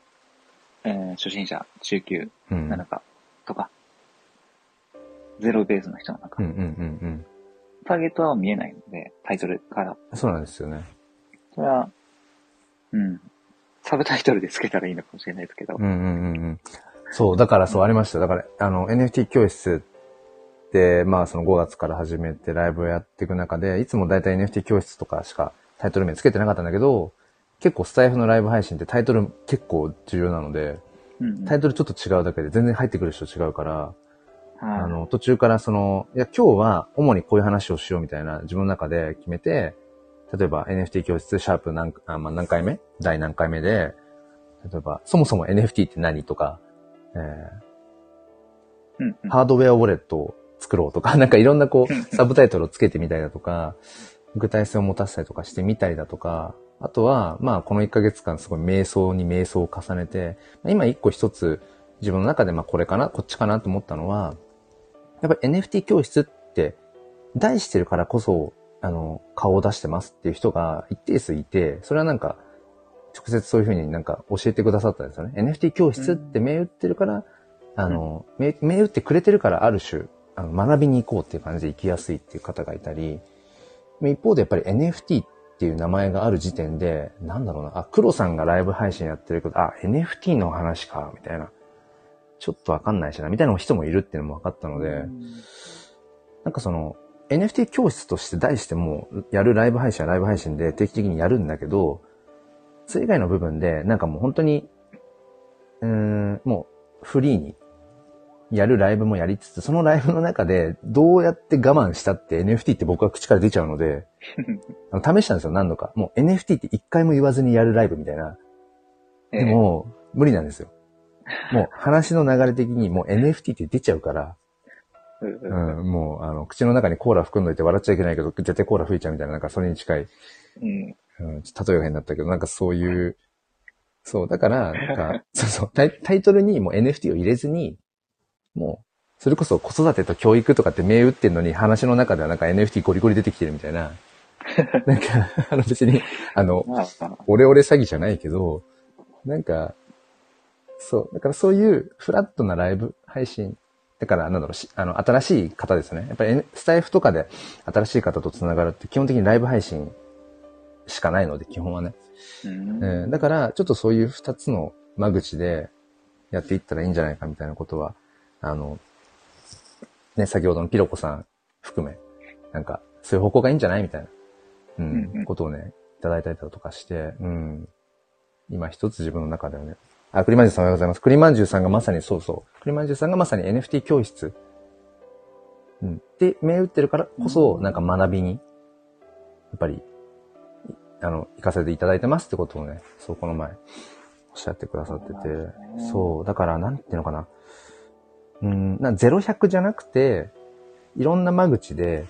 えー初心者、中級うん。なのか、とか、ゼロベースの人なのか、うんうんうんうん。ターゲットは見えないので、タイトルから。そうなんですよね。それは、うん、サブタイトルでつけたらいいのかもしれないですけど、うんうんうんうん。そう、だからそうありました。だから、あの、NFT 教室って、まあその5月から始めてライブをやっていく中で、いつもだいたい NFT 教室とかしかタイトル名つけてなかったんだけど、結構スタイフのライブ配信ってタイトル結構重要なので、うんうんタイトルちょっと違うだけで全然入ってくる人違うから、はいあの、途中からその、いや、今日は主にこういう話をしようみたいな自分の中で決めて、例えば NFT 教室シャープ何あ、まあ、何回目？第何回目で、例えば、そもそも NFT って何とか、えうんうん。ーハードウェアウォレットを作ろうとか、なんかいろんなこう、サブタイトルをつけてみたりだとか、具体性を持たせたりとかしてみたりだとか、あとは、まあ、この1ヶ月間すごい瞑想に瞑想を重ねて、まあ今一個一つ自分の中で、まあ、これかな、こっちかなと思ったのは、やっぱり NFT 教室って、題してるからこそ、あの、顔を出してますっていう人が一定数いて、それはなんか、直接そういうふうになんか教えてくださったんですよね。NFT 教室って銘打ってるから、あの、銘銘打ってくれてるからある種、あの学びに行こうっていう感じで行きやすいっていう方がいたり、一方でやっぱり NFT っていう名前がある時点で、なんだろうな、あ、黒さんがライブ配信やってるけど、あ、NFT の話か、みたいな。ちょっとわかんないしな、みたいな人もいるっていうのも分かったので、なんかその、NFT 教室として題しても、やるライブ配信はライブ配信で定期的にやるんだけど、それ以外の部分で、なんかもう本当に、うーん、もうフリーにやるライブもやりつつ、そのライブの中でどうやって我慢したって NFT って僕は口から出ちゃうので、あの試したんですよ、何度か。もう NFT って一回も言わずにやるライブみたいな。えでも、無理なんですよ。もう話の流れ的にもう NFT って出ちゃうから、えうんうん、もう、あの、口の中にコーラ含んどいて笑っちゃいけないけど、絶対コーラ吹いちゃうみたいな、なんかそれに近い、うん。うん、例えが変だったけど、なんかそういう、そう、だから、なんか、そうそうタイ、タイトルにもう NFT を入れずに、もう、それこそ子育てと教育とかって銘打ってんのに話の中ではなんか NFT ゴリゴリ出てきてるみたいな。なんか、あの別に、あの、オレオレ詐欺じゃないけど、なんか、そう、だからそういうフラットなライブ配信、だからなんだろうし、あの、新しい方ですね。やっぱりスタイフとかで新しい方と繋がるって基本的にライブ配信しかないので、基本はね。うん。うん、だから、ちょっとそういう二つの間口でやっていったらいいんじゃないかみたいなことは、あの、ね、先ほどのピロコさん含め、なんか、そういう方向がいいんじゃないみたいな、うん、うんうんことをね、いただいたりだとかして、うん。今一つ自分の中ではね。あ、栗まんじゅうさんおはようございます。栗まんじゅうさんがまさにそうそう。栗まんじゅうさんがまさに NFT 教室。うん。で、銘打ってるからこそ、うんなんか学びに、やっぱり、あの、行かせていただいてますってことをね、そうこの前、おっしゃってくださってて、そうだから、なんていうのかな。うん、な、0100じゃなくて、いろんな間口で、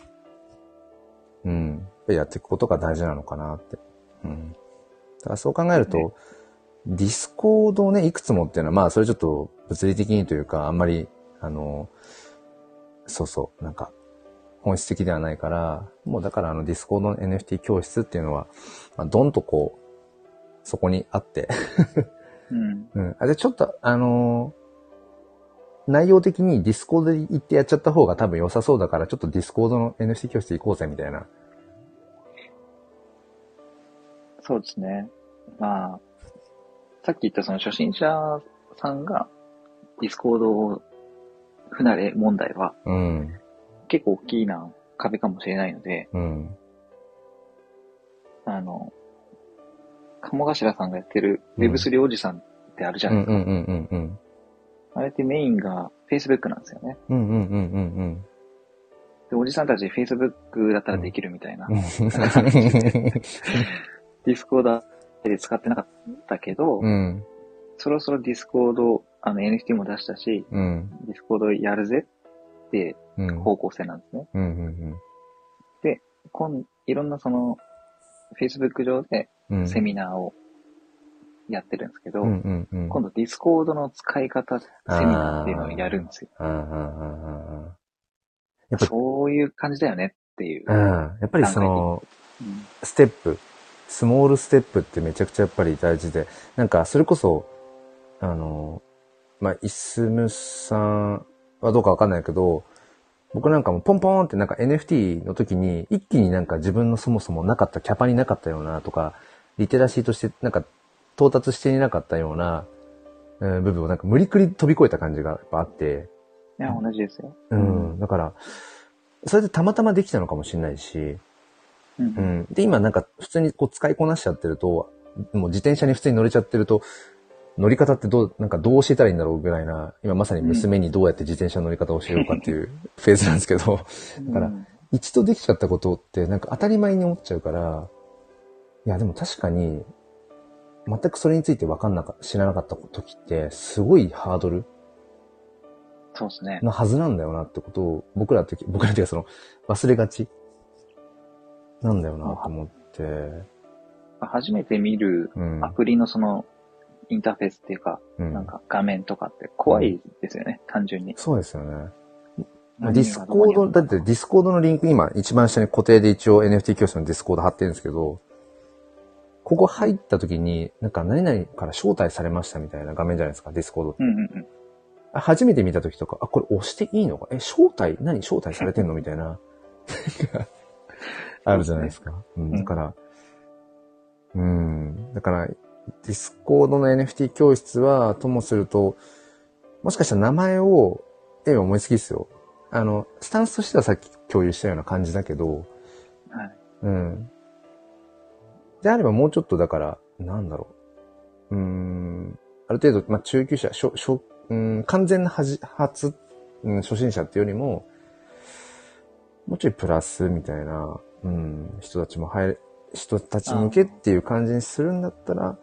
うん、やっていくことが大事なのかなって。うん。だからそう考えると、ねディスコードをね、いくつもっていうのは、まあ、それちょっと物理的にというか、あんまり、あの、そうそう、なんか、本質的ではないから、もうだからあのディスコードの NFT 教室っていうのは、まあ、どんとこう、そこにあって、うん。うん。あ、で、ちょっと、あのー内容的にディスコードで行ってやっちゃった方が多分良さそうだから、ちょっとディスコードの NFT 教室行こうぜ、みたいな。そうですね。まあ、さっき言ったその初心者さんが、ディスコード不慣れ問題はうん。結構大きな壁かもしれないので、うん。あの、鴨頭さんがやってるうん Web3 おじさんってあるじゃうんないですか。あれってメインが Facebook なんですよね。うんうんうんうんで、おじさんたち Facebook だったらできるみたいな。うん。ディスコードで使ってなかったけど、うん。そろそろディスコード、あの NFT も出したし、うん。ディスコードやるぜってうん。方向性なんですね。うんうん今いろんなその、Facebook 上でうん。セミナーをやってるんですけど、うんうんうん。今度ディスコードの使い方セミナーっていうのをやるんですよ。やっぱ、そういう感じだよねっていう。うん。やっぱりその、うんステップ、スモールステップってめちゃくちゃやっぱり大事で、なんかそれこそ、あの、まあ、イスムさんはどうかわかんないけど、僕なんかもポンポンってなんか NFT の時に一気になんか自分のそもそもなかったキャパになかったようなとか、リテラシーとしてなんか到達していなかったような、えー部分をなんか無理くり飛び越えた感じがやっぱあって、いや、同じですよ。うん、だから、それでたまたまできたのかもしれないし、うん。で、今なんか普通にこう使いこなしちゃってると、もう自転車に普通に乗れちゃってると、乗り方ってどう、なんかどう教えたらいいんだろうぐらいな、今まさに娘にどうやって自転車の乗り方を教えようかっていう フェーズなんですけど、だからうん一度できちゃったことってなんか当たり前に思っちゃうから、いやでも確かに、全くそれについて分かんなか、知らなかった時って、すごいハードルそうですね。なはずなんだよなってことを、僕らって、僕らっていうかその、忘れがちなんだよなと思って、初めて見るうん。アプリのその、インターフェースっていうか、うんなんか画面とかって怖いですよね、単純に。そうですよね。ディスコード、だってディスコードのリンク今一番下に固定で一応 NFT 教室のディスコード貼ってるんですけど、ここ入った時に、なんか何々から招待されましたみたいな画面じゃないですか、ディスコードって。うんうんうん。あ初めて見た時とか、あ、これ押していいのか？え、招待？何？招待されてんの？みたいな。あるじゃないですか。うん、だから、うん、だから、ディスコードの NFT 教室は、ともすると、もしかしたら名前を、え、今思いつきですよ。あの、スタンスとしてはさっき共有したような感じだけど、はい。うん。であればもうちょっとだから、なんだろう。うーん、ある程度、まあ、中級者、しょ、しょ、うん、完全なはじ、初、うん、初心者っていうよりも、もうちょいプラスみたいな、うん、人たちも入れ、人たち向けっていう感じにするんだったら、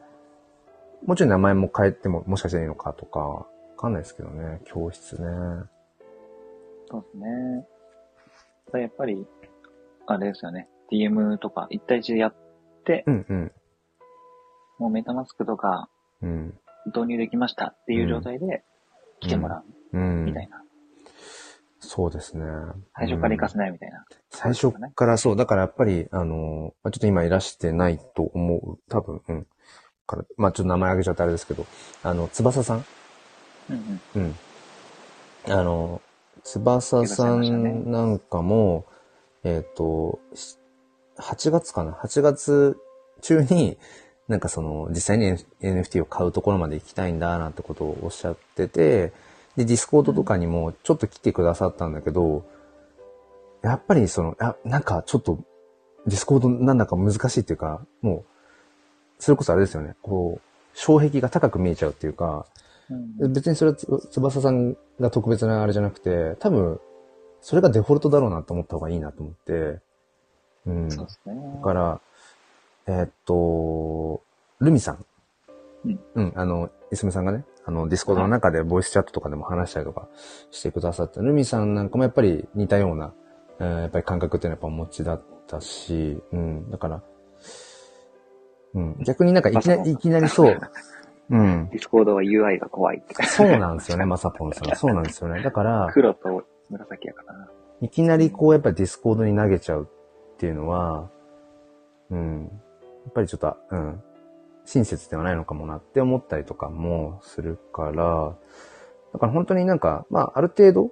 もうちょい名前も変えても、もしかしたらいいのかとか、わかんないですけどね、教室ね。そうですね。だやっぱり、あれですよね。DM とか1対1でやって、うん、うん、もうメタマスクとかうん、導入できましたっていう状態で来てもらううん。みたいな。そうですね。最初から行かせせないみたいな。最初からそう。だからやっぱり、あの、まあちょっと今いらしてないと思う。多分、うん。からまあちょっと名前挙げちゃってあれですけど、あの、翼さん？うんうん。うん。あの、翼さんなんかも、えっ、と、し8月かな ?8 月中に、なんかその、実際に NFT を買うところまで行きたいんだなんてことをおっしゃってて、で、ディスコードとかにもちょっと来てくださったんだけど、やっぱりその、あ、なんかちょっと、ディスコードなんだか難しいっていうか、もう、それこそあれですよね、こう、障壁が高く見えちゃうっていうか、うん別にそれはつ翼さんが特別なあれじゃなくて、多分、それがデフォルトだろうなと思った方がいいなと思って、うん。だそうですね。から、えーっと、ルミさん。うん。うん、あの、いすむさんがね、あの、ディスコードの中でボイスチャットとかでも話したりとかしてくださった。ルミさんなんかもやっぱり似たような、えーやっぱり感覚っていうのはやっぱお持ちだったし、うん、だから、うん、逆になんかいきなり、いきなりそう、うん。ディスコードは UI が怖いって。そうなんですよね、まさぽんさん。そうなんですよね。だから、黒と紫やからな。いきなりこうやっぱりディスコードに投げちゃうっていうのは、うん。やっぱりちょっと、うん。親切ではないのかもなって思ったりとかもするから、だから本当になんか、まあある程度、う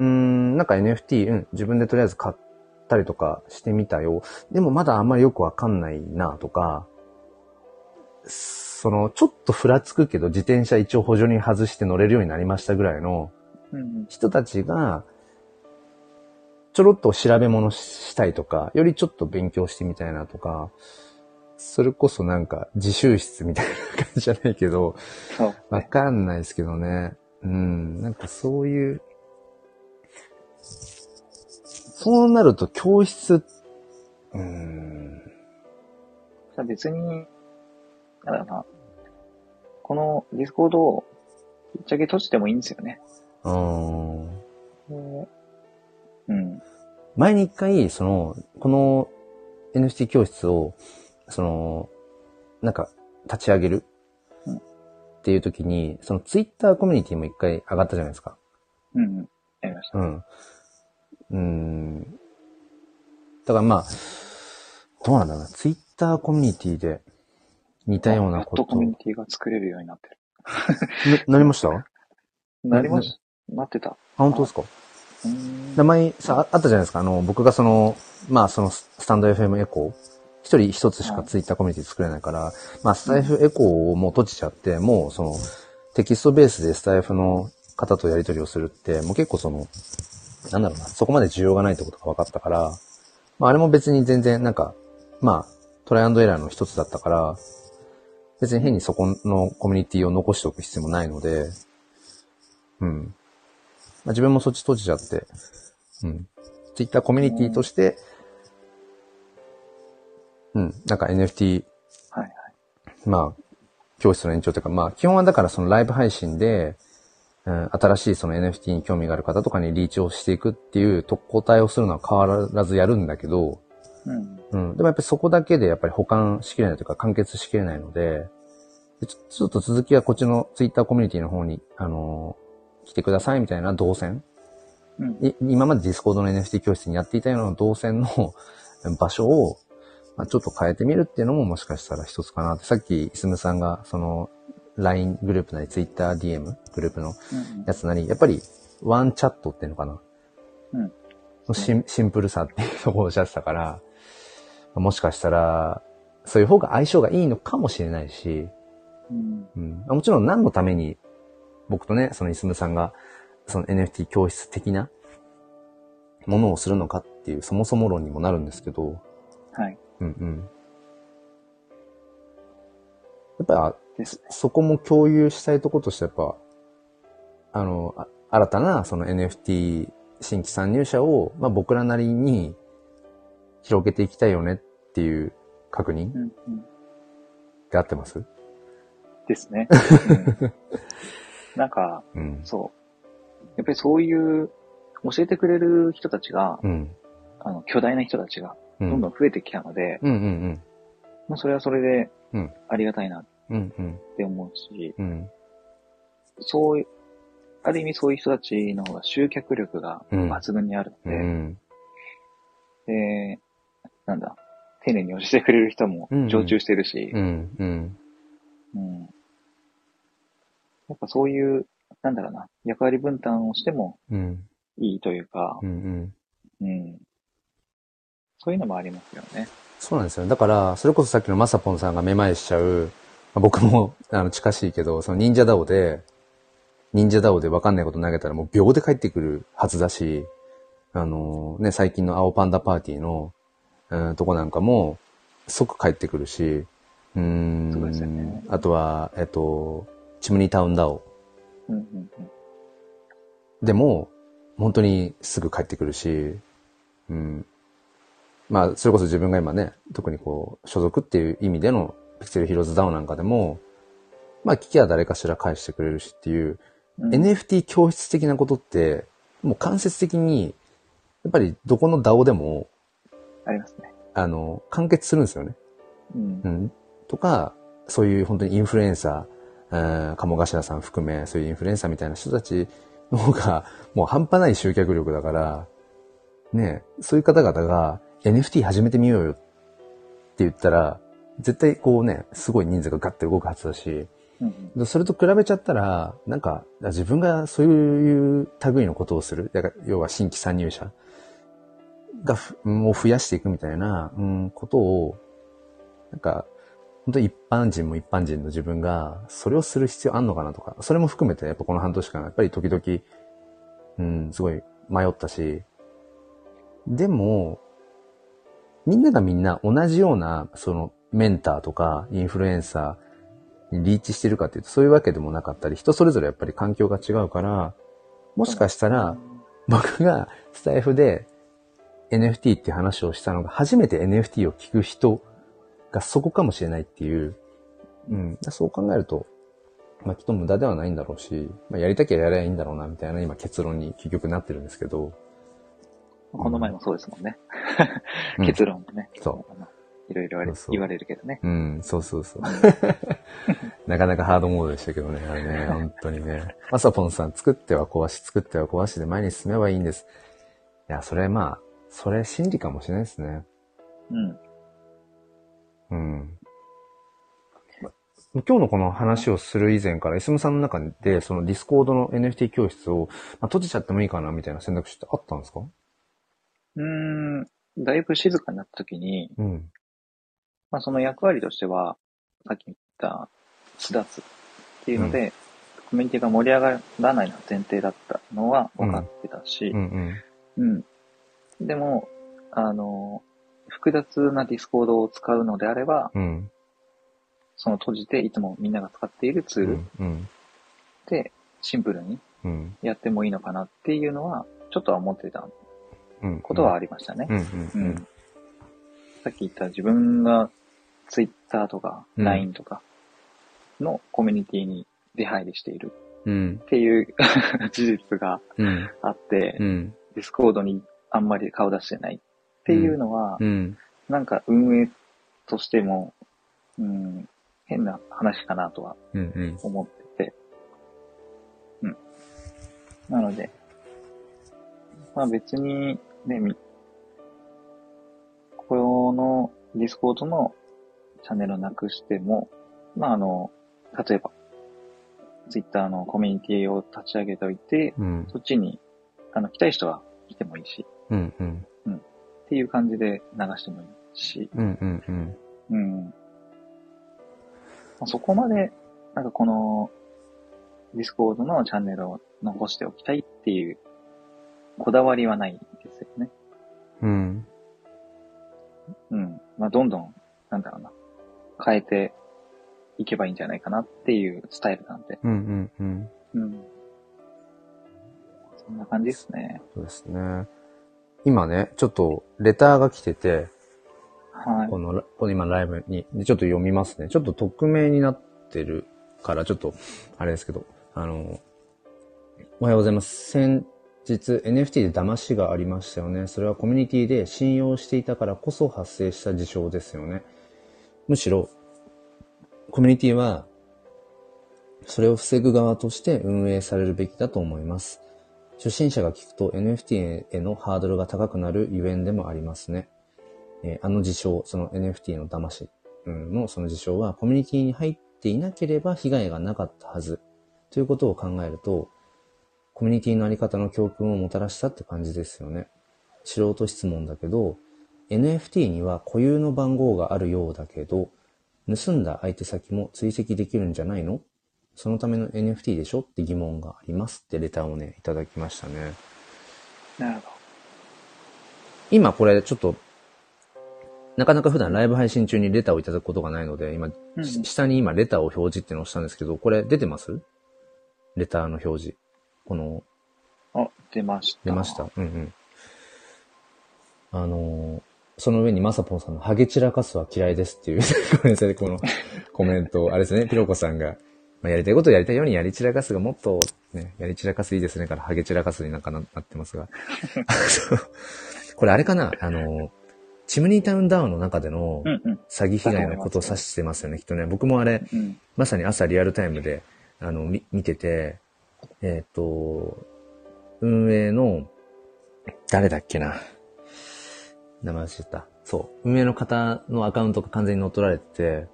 ーん、なんか NFT、うん、自分でとりあえず買ったりとかしてみたよ。でもまだあんまりよくわかんないなとか、その、ちょっとふらつくけど自転車一応補助輪外して乗れるようになりましたぐらいの、うん人たちが、ちょろっと調べ物したいとか、よりちょっと勉強してみたいなとか、それこそなんか自習室みたいな感じじゃないけど。わかんないですけどね。うん、なんかそういう、そうなると教室、うん、別に、なんだろうな。このディスコードをぶっちゃけ閉じてもいいんですよね。うん。でうん。前に一回、その、この NFT 教室を、その、なんか、立ち上げる？うんっていう時に、そのツイッターコミュニティも一回上がったじゃないですか。うんうん。やりました。うん。うん。だからまあ、どうなんだろうな。ツイッターコミュニティで似たようなことやっとコミュニティが作れるようになってる。な、なりました？あ、なりましなってた。本当ですか？名前さ、ああったじゃないですか。あの、僕がその、まあそのススタンド FM エコー、一人一つしかツイッターコミュニティ作れないから、まあスタイフエコーをもう閉じちゃって、もうその、テキストベースでスタイフの方とやり取りをするって、もう結構その、なんだろうな、そこまで需要がないってことが分かったから、まああれも別に全然なんか、まあ、トライアンドエラーの一つだったから、別に変にそこのコミュニティを残しておく必要もないので、うん。まあ、自分もそっち閉じちゃって、うん。ツイッターコミュニティとして、うん、なんか NFT、はいはい。まあ、教室の延長というか、まあ、基本はだからそのライブ配信で、うん、新しいその NFT に興味がある方とかにリーチをしていくっていう特攻隊をするのは変わらずやるんだけど、うん。うん。でもやっぱりそこだけでやっぱり補完しきれないというか完結しきれないので、でちょちょっと続きはこっちのツイッターコミュニティの方に、あのー来てくださいみたいな動線。うん。い今までディスコードの NFT 教室にやっていたような動線の 場所を、まあ、ちょっと変えてみるっていうのももしかしたら一つかなって。さっき、いすむさんが、その、LINE グループなり TwitterDM グループのうんやつなり、やっぱりワンチャットっていうのかな。うんのシンシンプルさっていうところをおっしゃってたから、もしかしたら、そういう方が相性がいいのかもしれないし、うん。うん、もちろん何のために僕とね、そのイスムさんが、その NFT 教室的なものをするのかっていう、そもそも論にもなるんですけど、はい。うんうん。やっぱですね。そこも共有したいところとしてやっぱ、あの、あ新たなその NFT 新規参入者を、まあ僕らなりに広げていきたいよねっていう確認うん。うん。が合ってます？ですね。うんなんか、うん。そう。やっぱりそういう、教えてくれる人たちが、うん。あの、巨大な人たちが、うん。どんどん増えてきたので、うんうんまあ、それはそれでうん、ありがたいなっうん。うんうん。て思うし、うん。そうある意味そういう人たちの方が集客力が抜群にあるので、うん。で、なんだ、丁寧に教えてくれる人も常駐してるし、うん。うん。うんやっぱそういう、なんだろうな、役割分担をしてもうん。いいというかう、ん。うん。うん。そういうのもありますよね。そうなんですよ。だから、それこそさっきのまさぽんさんがめまいしちゃう、まあ僕も、あの、近しいけど、その忍者ダオで、忍者ダオでわかんないこと投げたらもう秒で帰ってくるはずだし、あのね、最近の青パンダパーティーの、うん、とこなんかも、即帰ってくるし、うーそうですよんね、あとは、えっと、チムニータウンダオうんうんうん。でも、本当にすぐ帰ってくるし、うん。まあ、それこそ自分が今ね、特にこう、所属っていう意味でのピクセルヒローズダウンなんかでも、まあ、聞きは誰かしら返してくれるしっていう、うん NFT 教室的なことって、もう間接的に、やっぱりどこの DAO でも、ありますね。あの、完結するんですよね。うんう。ん。とか、そういう本当にインフルエンサー、うん、鴨頭さん含め、そういうインフルエンサーみたいな人たちの方が、もう半端ない集客力だから、ねえそういう方々が NFT 始めてみようよって言ったら、絶対こうね、すごい人数がガッて動くはずだし、うんでそれと比べちゃったら、なんか、自分がそういう類のことをする、だから要は新規参入者がふ、を増やしていくみたいな、うん、ことを、なんか、本当に一般人も一般人の自分が、それをする必要あんのかなとか、それも含めて、やっぱこの半年間、やっぱり時々、うん、すごい迷ったし、でも、みんながみんな同じような、その、メンターとか、インフルエンサーにリーチしてるかっていうと、そういうわけでもなかったり、人それぞれやっぱり環境が違うから、もしかしたら、僕がスタイフで NFT って話をしたのが、初めて NFT を聞く人がそこかもしれないっていう、うん、そう考えると、まあ、きっと無駄ではないんだろうし、まあ、やりたきゃやればいいんだろうな、みたいな今結論に結局なってるんですけど、この前もそうですもんね。うん結論もね。そいろいろ言われるけどね。うん、そうそうそう。なかなかハードモードでしたけどね、あれね、本当にね。まさぽんさん、作っては壊し、作っては壊しで前に進めばいいんです。いや、それまあ、それ真理かもしれないですね。うん。うん。今日のこの話をする以前から、イスムさんの中で、そのディスコードの NFT 教室を、まあ、閉じちゃってもいいかなみたいな選択肢ってあったんですか？うーん。だいぶ静かになった時に、うん。まあその役割としては、さっき言った、巣立つっていうので、コミュニティが盛り上がらないのは前提だったのは分かってたしう、んうん。うん。でも、あの、複雑なディスコードを使うのであれば、うん。その閉じていつもみんなが使っているツールうん。うん。でシンプルにうん。やってもいいのかなっていうのは、ちょっとは思ってたうん。ことはありましたね。うん。う。うんん。さっき言った自分が Twitter とかうん LINE とかのコミュニティに出入りしているうん。っていう 事実がうん。あって、うん。ディスコードにあんまり顔出してないっていうのは、うん。なんか運営としても、うん、変な話かなとはうん。うん。思ってて。うん。なので、まあ別に、ね、みこのディスコードのチャンネルをなくしても、まああの、例えば、ツイッターのコミュニティを立ち上げておいて、うん。そっちに、あの、来たい人は来てもいいし、うん。うん。っていう感じで流してもいいし、うん。うん。うん。うん。まあそこまで、なんかこの、ディスコードのチャンネルを残しておきたいっていう、こだわりはないまあ、どんどん、なんだろうな、変えていけばいいんじゃないかなっていうスタイルなんで。うん。うん。うん。うん。そんな感じですね。そうですね。今ね、ちょっとレターが来てて、はい。この、この今ライブに、でちょっと読みますね。ちょっと匿名になってるから、ちょっと、あれですけど、あの、おはようございます。先日 NFT で騙しがありましたよね。それはコミュニティで信用していたからこそ発生した事象ですよね。むしろ、コミュニティは、それを防ぐ側として運営されるべきだと思います。初心者が聞くと NFT へのハードルが高くなるゆえんでもありますね。えーあの事象、その NFT の騙しうんのその事象はコミュニティに入っていなければ被害がなかったはずということを考えると、コミュニティのあり方の教訓をもたらしたって感じですよね。素人質問だけど、NFT には固有の番号があるようだけど、盗んだ相手先も追跡できるんじゃないの？そのための NFT でしょって疑問がありますってレターをね、いただきましたね。なるほ今これちょっと、なかなか普段ライブ配信中にレターをいただくことがないので、今、うんし下に今レターを表示ってのをしたんですけど、これ出てます？レターの表示。この、ど。あ、出ました。出ました。うんうん。あのーその上にまさぽんさんのハゲ散らかすは嫌いですっていう、ごめんなさい、このコメント、あれですね、ピロコさんが、まあ、やりたいことをやりたいようにやり散らかすがもっと、ね、やり散らかすいいですねから、ハゲ散らかすになんかななってますが。これあれかなあのーチムニータウンダウンの中でのうんうん。詐欺被害のことを指してますよね、きっとね。僕もあれ、うん。まさに朝リアルタイムで、あの、み見てて、えっ、と、運営の、誰だっけな。名前忘れた。そう。運営の方のアカウントが完全に乗っ取られてて、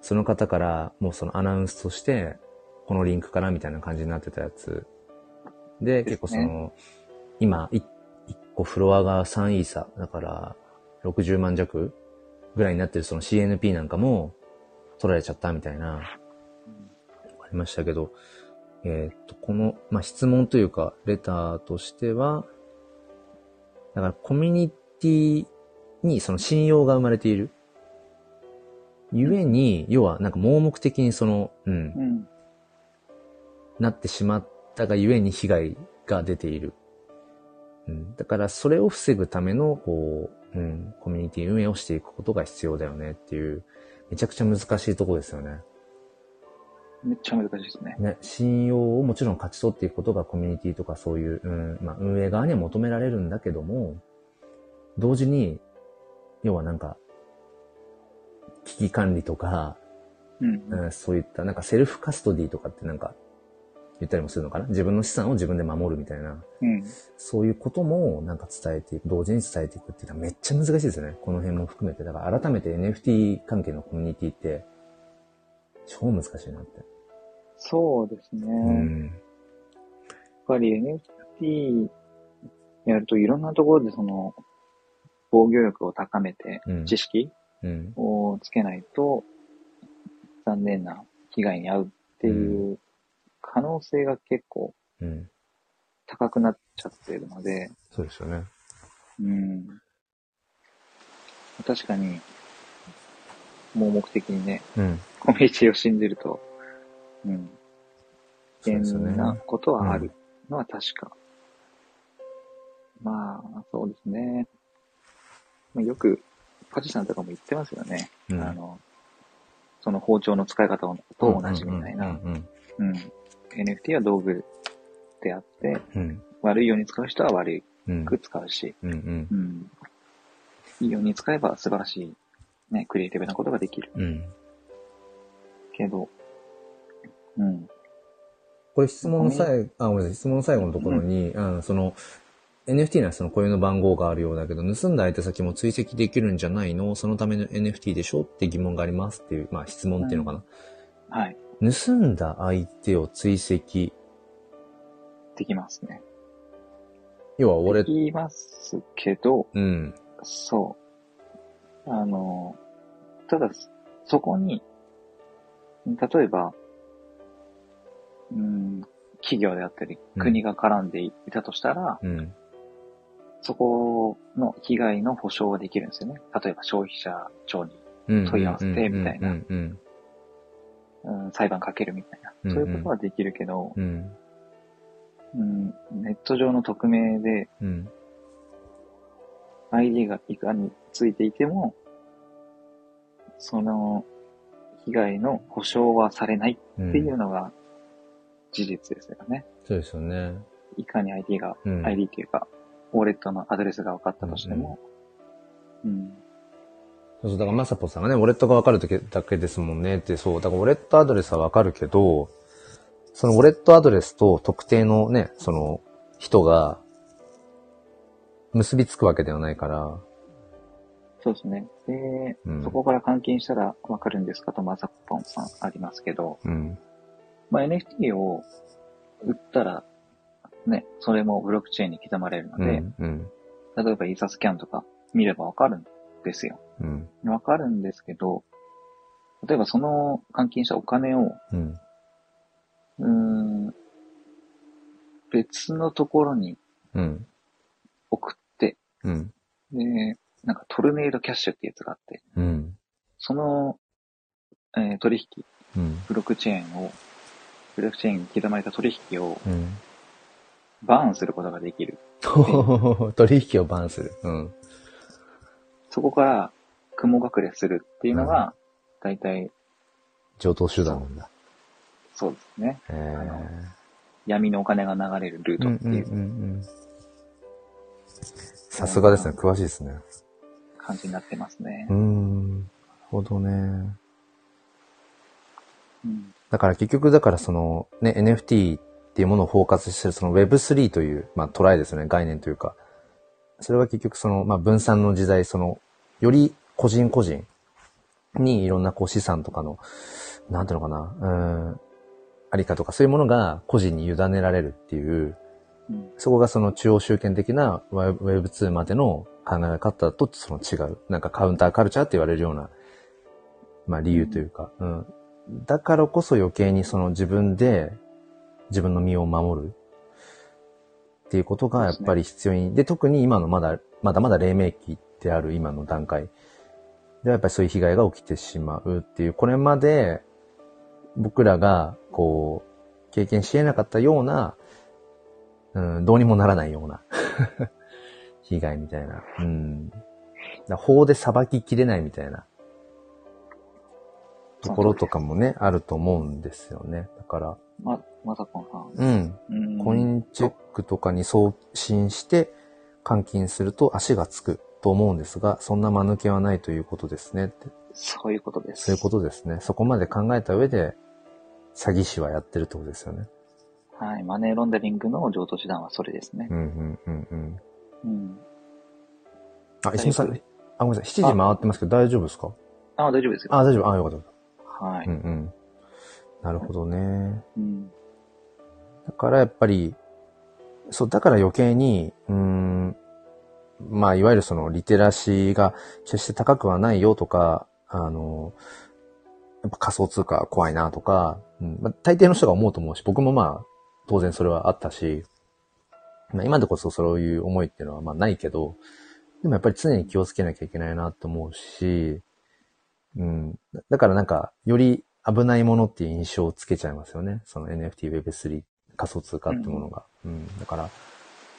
その方からもうそのアナウンスとして、このリンクからみたいな感じになってたやつ。で、結構その、今、い一個フロアが3イーサ、だから60万弱ぐらいになってるその CNP なんかも取られちゃったみたいな、ありましたけど、えーっと、この、まあ、質問というか、レターとしては、だからコミュニティにその信用が生まれている。ゆえに、要はなんか盲目的にその、うんう、ん。なってしまったがゆえに被害が出ている。うん、だからそれを防ぐための、こう、うん、コミュニティ運営をしていくことが必要だよねっていう、めちゃくちゃ難しいとこですよね。めっちゃ難しいですね。ね、信用をもちろん勝ち取っていくことがコミュニティとかそういう、うん、まあ運営側には求められるんだけども、同時に、要はなんか、危機管理とか、うん。うん、そういったなんかセルフカストディとかってなんか言ったりもするのかな？自分の資産を自分で守るみたいな、うん。そういうこともなんか伝えていく、同時に伝えていくっていうのはめっちゃ難しいですよね。この辺も含めて。だから改めて NFT 関係のコミュニティって超難しいなって。そうですね。うやっん。ぱり NFT やるといろんなところでその、防御力を高めて、うん知識うん。をつけないと、残念な被害に遭うっていう可能性が結構うん。高くなっちゃってるので、そうですよね。うん。確かに、盲目的にね、うん。コミュニティを信じると、うん。危険そうですよね。なことはあるのは確か。まあ、そうですね。まあ、よく、パチさんとかも言ってますよね。うんあの、その包丁の使い方と同じみたいな。うん。うん。NFT は道具であって、うん。悪いように使う人は悪うん。く使うし、うん。いいように使えば素晴らしい、ね、クリエイティブなことができる。うん。けど、うん。これ質問の最後、あ、ごめんなさい、質問の最後のところに、うん、その、NFT にはその固有の番号があるようだけど、盗んだ相手先も追跡できるんじゃないの？そのための NFT でしょ？って疑問がありますっていう、まあ質問っていうのかな？はい。盗んだ相手を追跡。できますね。要は俺で、きますけど、うん、そう。あの、ただ、そこに、例えば、うん、企業であったり、うん国が絡んでいたとしたら、うん、そこの被害の保証はできるんですよね。例えば消費者庁に、うん。問い合わせてみたいな裁判かけるみたいな。そういうことはできるけど、うん、うん、ネット上の匿名でうん、ID がいかについていても、その被害の保証はされないうん。っていうのが事実ですよね。そうですよね。いかに ID が、うん。ID っていうか、ウォレットのアドレスが分かったとしても、うん、そうそう、だからまさぽさんがね、ウォレットがわかるだけだけですもんねって、そう。だからウォレットアドレスはわかるけど、そのウォレットアドレスと特定のね、その人が結びつくわけではないから、そうですね。で、うんそこから換金したらわかるんですかと、まさぽんさんありますけど、うん。まあ、NFT を売ったら、ね、それもブロックチェーンに刻まれるので、うん。うん。例えばイーサスキャンとか見ればわかるんですよ。うん。わかるんですけど、例えばその換金したお金を、うん。ん、別のところにうん。送って、うん。で、なんかトルネードキャッシュってやつがあって、うん。その、えー取引、うん。ブロックチェーンを、ブロックチェーンに刻まれた取引をうん。バーンすることができる。取引をバンする。うん。そこから雲隠れするっていうのが、大体、上等手段なんだ。そうですね。へあのー闇のお金が流れるルーうんうんトっていううんうん。さすがですね。詳しいですね。感じになってますねうー。ん。なるほどね。うん。だから結局、だからそのね、NFT っていうものをフォーカスしてるその Web3 という、まあトライですよね、概念というか。それは結局その、まあ分散の時代、その、より個人個人にいろんなこう資産とかの、なんていうのかな、うん、ありかとかそういうものが個人に委ねられるっていう、そこがその中央集権的な Web2 までの考え方とその違う。なんかカウンターカルチャーって言われるような、まあ理由というか、うん。だからこそ余計にその自分で自分の身を守るっていうことがやっぱり必要に、で特に今のまだ、まだまだ黎明期である今の段階ではやっぱりそういう被害が起きてしまうっていう、これまで僕らがこう経験し得なかったようなうん、どうにもならないような 被害みたいな。うん。法で裁ききれないみたいなところとかもね、あると思うんですよね。だから、ま、まさこんさん。うん。うんコインチェックとかに送信して換金すると足がつくと思うんですが、そんな間抜けはないということですねって。そういうことです。そういうことですね。そこまで考えた上で、詐欺師はやってるってことですよね。はい。マネーロンダリングの上等手段はそれですねう。ん、うん、うん、うん。うん。あ、石見さん、あ、ごめんなさい。7時回ってますけど大丈夫ですか？あ、大丈夫ですよ。あ、大丈夫。あ、よかった。はい。うんうん。なるほどね。うん。だからやっぱり、そう、だから余計に、うーん、まあ、いわゆるそのリテラシーが決して高くはないよとか、あの、やっぱ仮想通貨怖いなとか、うんまあ、大抵の人が思うと思うし、僕もまあ、当然それはあったし、まあ、今でこそそういう思いっていうのはまあないけど、でもやっぱり常に気をつけなきゃいけないなって思うし、うん。だだからなんか、より危ないものっていう印象をつけちゃいますよね。その NFT、Web3、仮想通貨ってものが。うん。だから、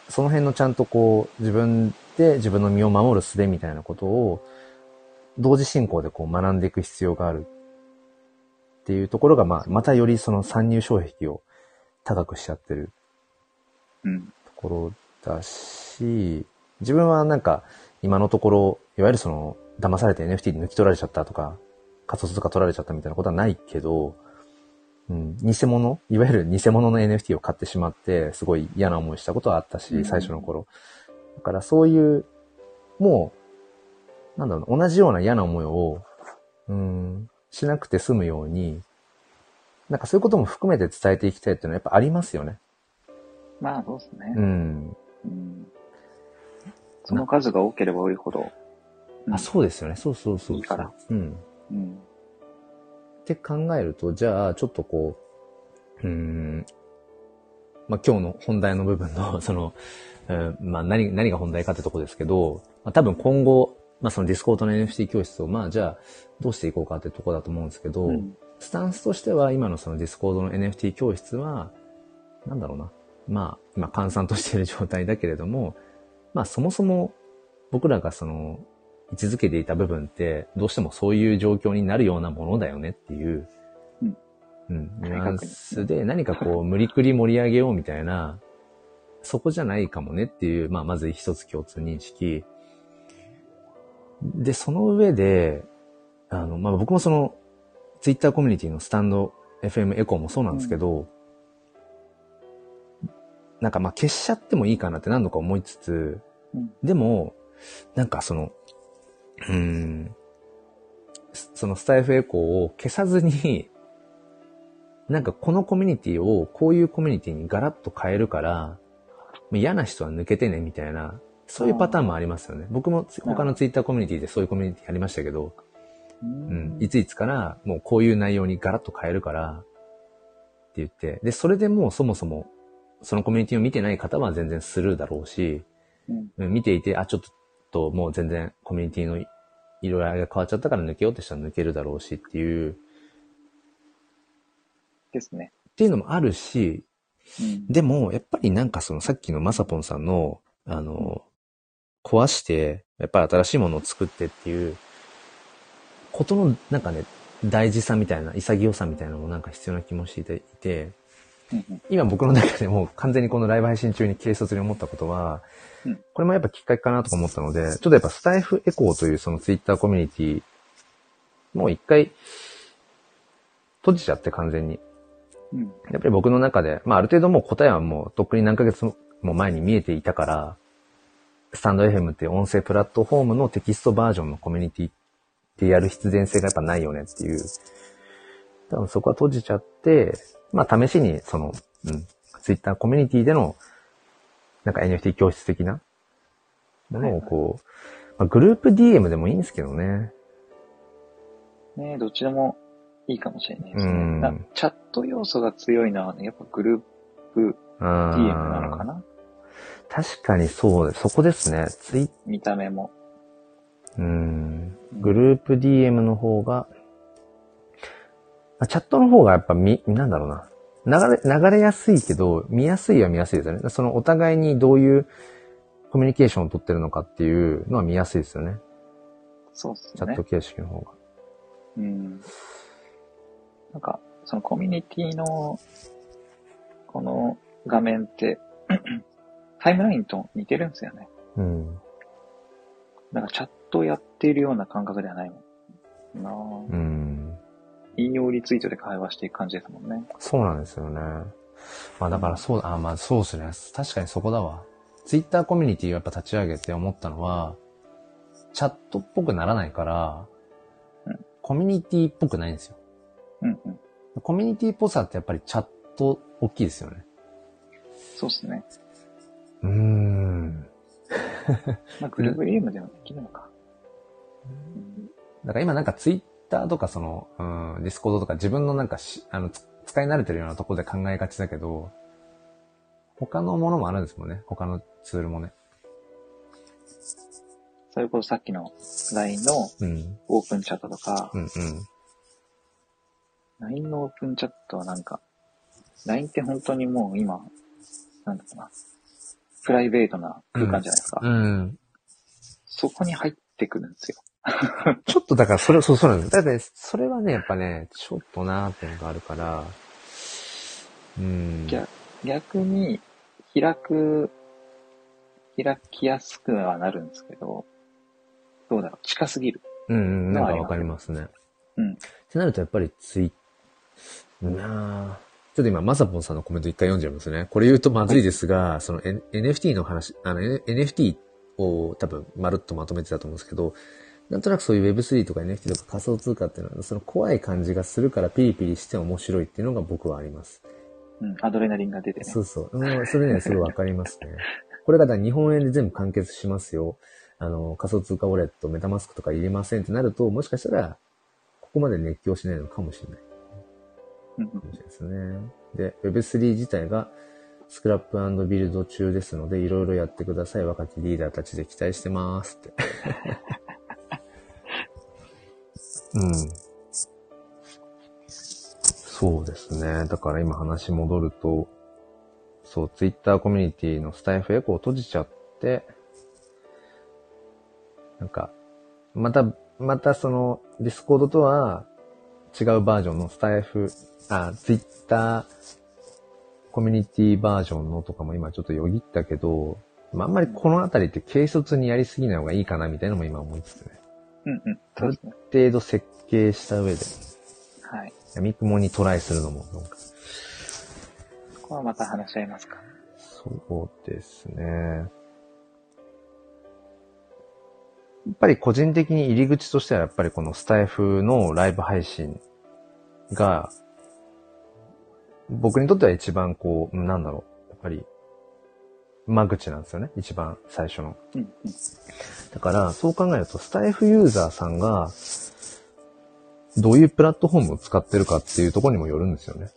その辺のちゃんとこう、自分で自分の身を守る術みたいなことを、同時進行でこう学んでいく必要があるっていうところが、まあ、またよりその参入障壁を高くしちゃってるうん。ところだし、自分はなんか、今のところ、いわゆるその、騙されて NFT に抜き取られちゃったとか、仮想通貨取られちゃったみたいなことはないけど、うん、偽物いわゆる偽物の NFT を買ってしまって、すごい嫌な思いしたことはあったし、うん最初の頃。だからそういう、もう、なんだろうな、同じような嫌な思いを、うん、しなくて済むように、なんかそういうことも含めて伝えていきたいっていうのはやっぱありますよね。まあ、そうですねう。ん。うん。その数が多ければ多いほど。うんあ、そうですよね。そうそうそうそう。いいからうん。うん。って考えると、じゃあ、ちょっとこう、うーん、まあ、今日の本題の部分の、その、うんまあ、何、何が本題かってとこですけど、まあ、多分今後、まあ、そのディスコードの NFT 教室を、まあ、じゃあ、どうしていこうかってとこだと思うんですけど、うん。スタンスとしては、今のそのディスコードの NFT 教室は、なんだろうな。まあ、今、閑散としている状態だけれども、まあ、そもそも、僕らがその、位置づけていた部分って、どうしてもそういう状況になるようなものだよねっていう、うん。うん、ニュアンスで何かこう、無理くり盛り上げようみたいな、そこじゃないかもねっていう、まあ、まず一つ共通認識。で、その上で、あの、まあ、僕もその、ツイッターコミュニティのスタンド FM エコーもそうなんですけど、なんかまあ消しちゃってもいいかなって何度か思いつつ、うん。でも、なんかその、うーん、そのスタイフエコーを消さずに、なんかこのコミュニティをこういうコミュニティにガラッと変えるから、嫌な人は抜けてねみたいな、そういうパターンもありますよね。僕もつ他のツイッターコミュニティでそういうコミュニティありましたけど、ううん、いついつからもうこういう内容にガラッと変えるからって言って、で、それでもうそもそもそのコミュニティを見てない方は全然スルーだろうし、うん。うん見ていて、あ、ちょっともう全然コミュニティの色合いが変わっちゃったから抜けようってしたら抜けるだろうしっていう、ですね。っていうのもあるし、うん。でも、やっぱりなんかそのさっきのまさぽんさんの、あの、壊して、やっぱり新しいものを作ってっていう、ことのなんかね、大事さみたいな、潔さみたいなのもなんか必要な気もしていて、うんうん今僕の中でもう完全にこのライブ配信中に軽率に思ったことは、うんこれもやっぱきっかけかなとか思ったので、ちょっとやっぱスタイフエコーというそのツイッターコミュニティ、もう一回閉じちゃって完全に。うん。やっぱり僕の中で、まあある程度もう答えはもうとっくに何ヶ月も前に見えていたから、スタンド FM っていう音声プラットフォームのテキストバージョンのコミュニティってやる必然性がやっぱないよねっていう。多分そこは閉じちゃって、まあ試しにその、うん、ツイッターコミュニティでの、なんか NFT 教室的なものをこう、まあ、グループ DM でもいいんですけどね。ねどっちでもいいかもしれないですね。うんなチャット要素が強いのはね、やっぱグループあ DM なのかな？確かにそうです。そこですね。ツイ見た目も。うん。グループ DM の方が、まあチャットの方がやっぱみ、なんだろうな。流れ、流れやすいけど、見やすいは見やすいですよね。そのお互いにどういうコミュニケーションを取ってるのかっていうのは見やすいですよね。そうっすねチャット。形式の方が。うん。なんか、そのコミュニティの、この画面って、タイムラインと似てるんですよね。うん。なんかチャットをやっているような感覚ではないもん。なあうん。引用リツイートで会話していく感じですもんね。そうなんですよね。まあだからそう、あ、まあそうですね。確かにそこだわ。ツイッターコミュニティをやっぱ立ち上げて思ったのは、チャットっぽくならないから、うんコミュニティっぽくないんですよ。うんうん。コミュニティっぽさってやっぱりチャット大きいですよね。そうっすね。うーん。まあ、グループ DM でもできるのか。うんだから今なんかツイッターとかその、うん、ディスコードとか自分のなんかし、あの、つ使い慣れてるようなところで考えがちだけど、他のものもあるんですもんね。他のツールもね。それこそさっきの LINE のうん。オープンチャットとか、うんうん。LINE のオープンチャットはなんか、LINE って本当にもう今、なんだろうな、プライベートな空間じゃないですか。うん。そこに入ってくるんですよ。ちょっとだからそれ、そうそうなんです。だからね、それはね、やっぱね、ちょっとなーっていうのがあるから、うん。逆逆に、開く、開きやすくはなるんですけど、どうだろう、近すぎる。うんうん、なんかわかりますね。うんってなるとやっぱりツイなあちょっと今、まさぽんさんのコメント一回読んじゃいますね。これ言うとまずいですが、その、N、NFT の話、あの、N- NFT を多分まるっとまとめてたと思うんですけど、なんとなくそういう Web3 とか NFT とか仮想通貨っていうのは、その怖い感じがするからピリピリして面白いっていうのが僕はあります。うん、アドレナリンが出てね。そうそう。うん、それね、すごいわかりますね。これがだ日本円で全部完結しますよ。あの、仮想通貨ウォレット、メタマスクとか入れませんってなると、もしかしたら、ここまで熱狂しないのかもしれない。うんうんかもしれないですね。で、Web3 自体がスクラップビルド中ですので、いろいろやってください。若きリーダーたちで期待してますって。うん。そうですね。だから今話戻ると、そう、Twitter コミュニティのスタエフエコーを閉じちゃって、なんか、また、またその、ディスコードとは違うバージョンのスタエフ、あ、Twitter コミュニティバージョンのとかも今ちょっとよぎったけど、まあ、あんまりこのあたりって軽率にやりすぎない方がいいかなみたいなのも今思いつつね。うんうん。そうですね。程度設計した上で、はい。闇雲にトライするのも、なんか、ここはまた話し合いますか？そうですね。やっぱり個人的に入り口としてはやっぱりこのスタイフのライブ配信が、僕にとっては一番こう、なんだろう、やっぱり、間口なんですよね。一番最初の。うんうん。だから、そう考えると、スタイフユーザーさんが、どういうプラットフォームを使ってるかっていうところにもよるんですよね。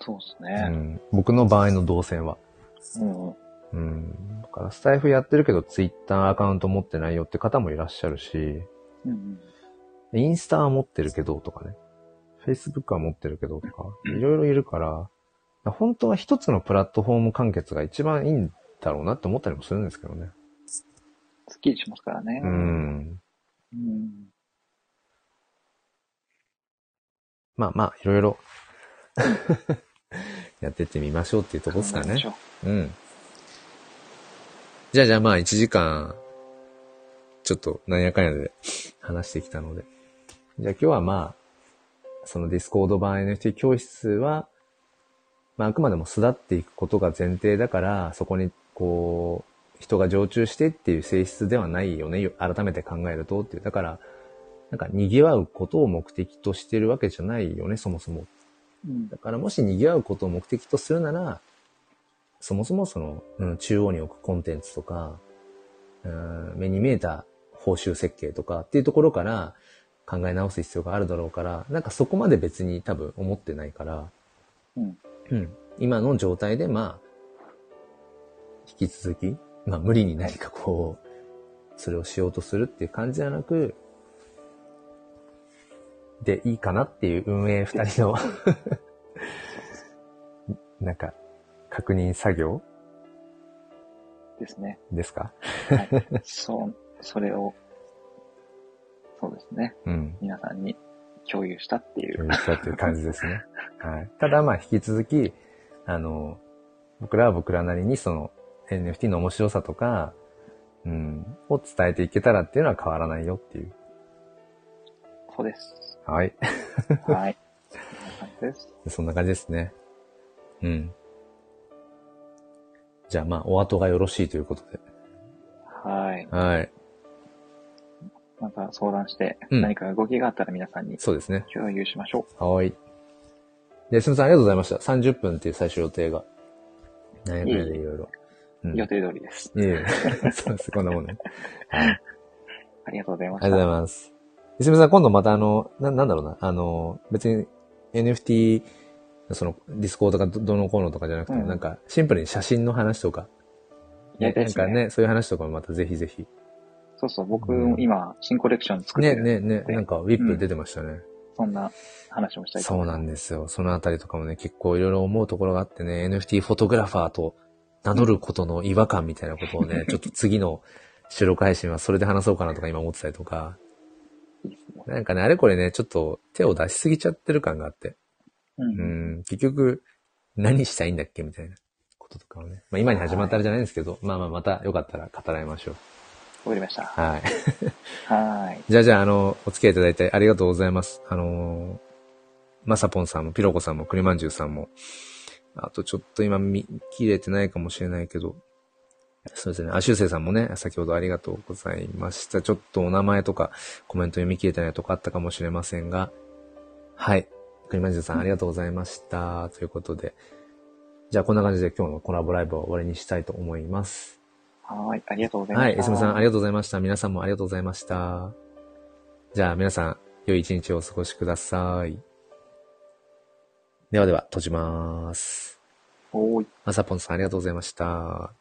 そうですうね。ん。僕の場合の動線は。うんうん。うん。だから、スタイフやってるけど、ツイッターアカウント持ってないよって方もいらっしゃるし、うんインスタは持ってるけどとかね。フェイスブックは持ってるけどとか、うんいろいろいるから、本当は一つのプラットフォーム完結が一番いいんだろうなって思ったりもするんですけどね。すっきりしますからね。う。ん。うん。まあまあ、いろいろ やってってみましょうっていうとこですかねうん。じゃあじゃあまあ1時間、ちょっとなんやかんやで話してきたので。じゃあ今日はまあ、そのディスコード版 NFT 教室は、まああくまでも巣立っていくことが前提だから、そこにこう、人が常駐してっていう性質ではないよね。改めて考えるとっていう。だから、なんか賑わうことを目的としてるわけじゃないよね、そもそも。うんだからもし賑わうことを目的とするなら、そもそもその、うん、中央に置くコンテンツとか、うん、目に見えた報酬設計とかっていうところから考え直す必要があるだろうから、なんかそこまで別に多分思ってないから、うん。うん、今の状態でまあ、引き続き、まあ無理に何かこう、それをしようとするっていう感じじゃなく、でいいかなっていう運営二人の なんか、確認作業ですね。ですか？はい。そう、それを、そうですね。うん。皆さんに共有したっていう。共有したっていう感じですね。はい。ただまあ引き続き、あの、僕らは僕らなりにその NFT の面白さとか、うん、を伝えていけたらっていうのは変わらないよっていう。そうです。はい。はい。そんな感じです。ね。うん。じゃあまあ、お後がよろしいということで。はい。はい。また相談して、うん何か動きがあったら皆さんにそうですね。共有しましょはい。で、すみません、ありがとうございました。30分っていう最終予定が。なんやかんやでいろいろ。うう。ん。予定通りです。いえいえ。そうです、こんなもんね。はい。ありがとうございまありがとう。ございます。すみません、今度またあの、な、なんだろうな、あの、別に NFT、その、ディスコードがどどのこうのとかじゃなくて、うんなんか、シンプルに写真の話とか、やりたいですねなんかね、そういう話とかもまたぜひぜひ。そうそう、僕うん今、新コレクション作ってね、る。ね、ね、でなんか、 WIP 出てましたね。そんな話もしたいとそう。なんですよ。そのあたりとかもね、結構いろいろ思うところがあってね、NFT フォトグラファーと名乗ることの違和感みたいなことをね、ちょっと次の収録配信はそれで話そうかなとか今思ってたりとか、いいですね。なんかね、あれこれね、ちょっと手を出しすぎちゃってる感があって、う。うんん、結局、何したいんだっけみたいなこととかをね。まあ今に始まったらじゃないんですけど、まあまあまたよかったら語らいましょう。わかりました。はい。はい。じゃあじゃあ、あの、お付き合いいただいてありがとうございます。あのーまさぽんさんも、ピロコさんも、くりまんじゅうさんも、あとちょっと今見切れてないかもしれないけど、そうですね。あ、しゅうせいさんもね、先ほどありがとうございました。ちょっとお名前とかコメント読み切れてないとかあったかもしれませんが、はい。くりまんじゅうさんありがとうございました。ということで、じゃあこんな感じで今日のコラボライブは終わりにしたいと思います。はい。ありがとうございまはい。した。いすみさんありがとうございました。皆さんもありがとうございました。じゃあ皆さん、良い一日をお過ごしください。ではでは、閉じます。おーい。まさぽんさんありがとうございました。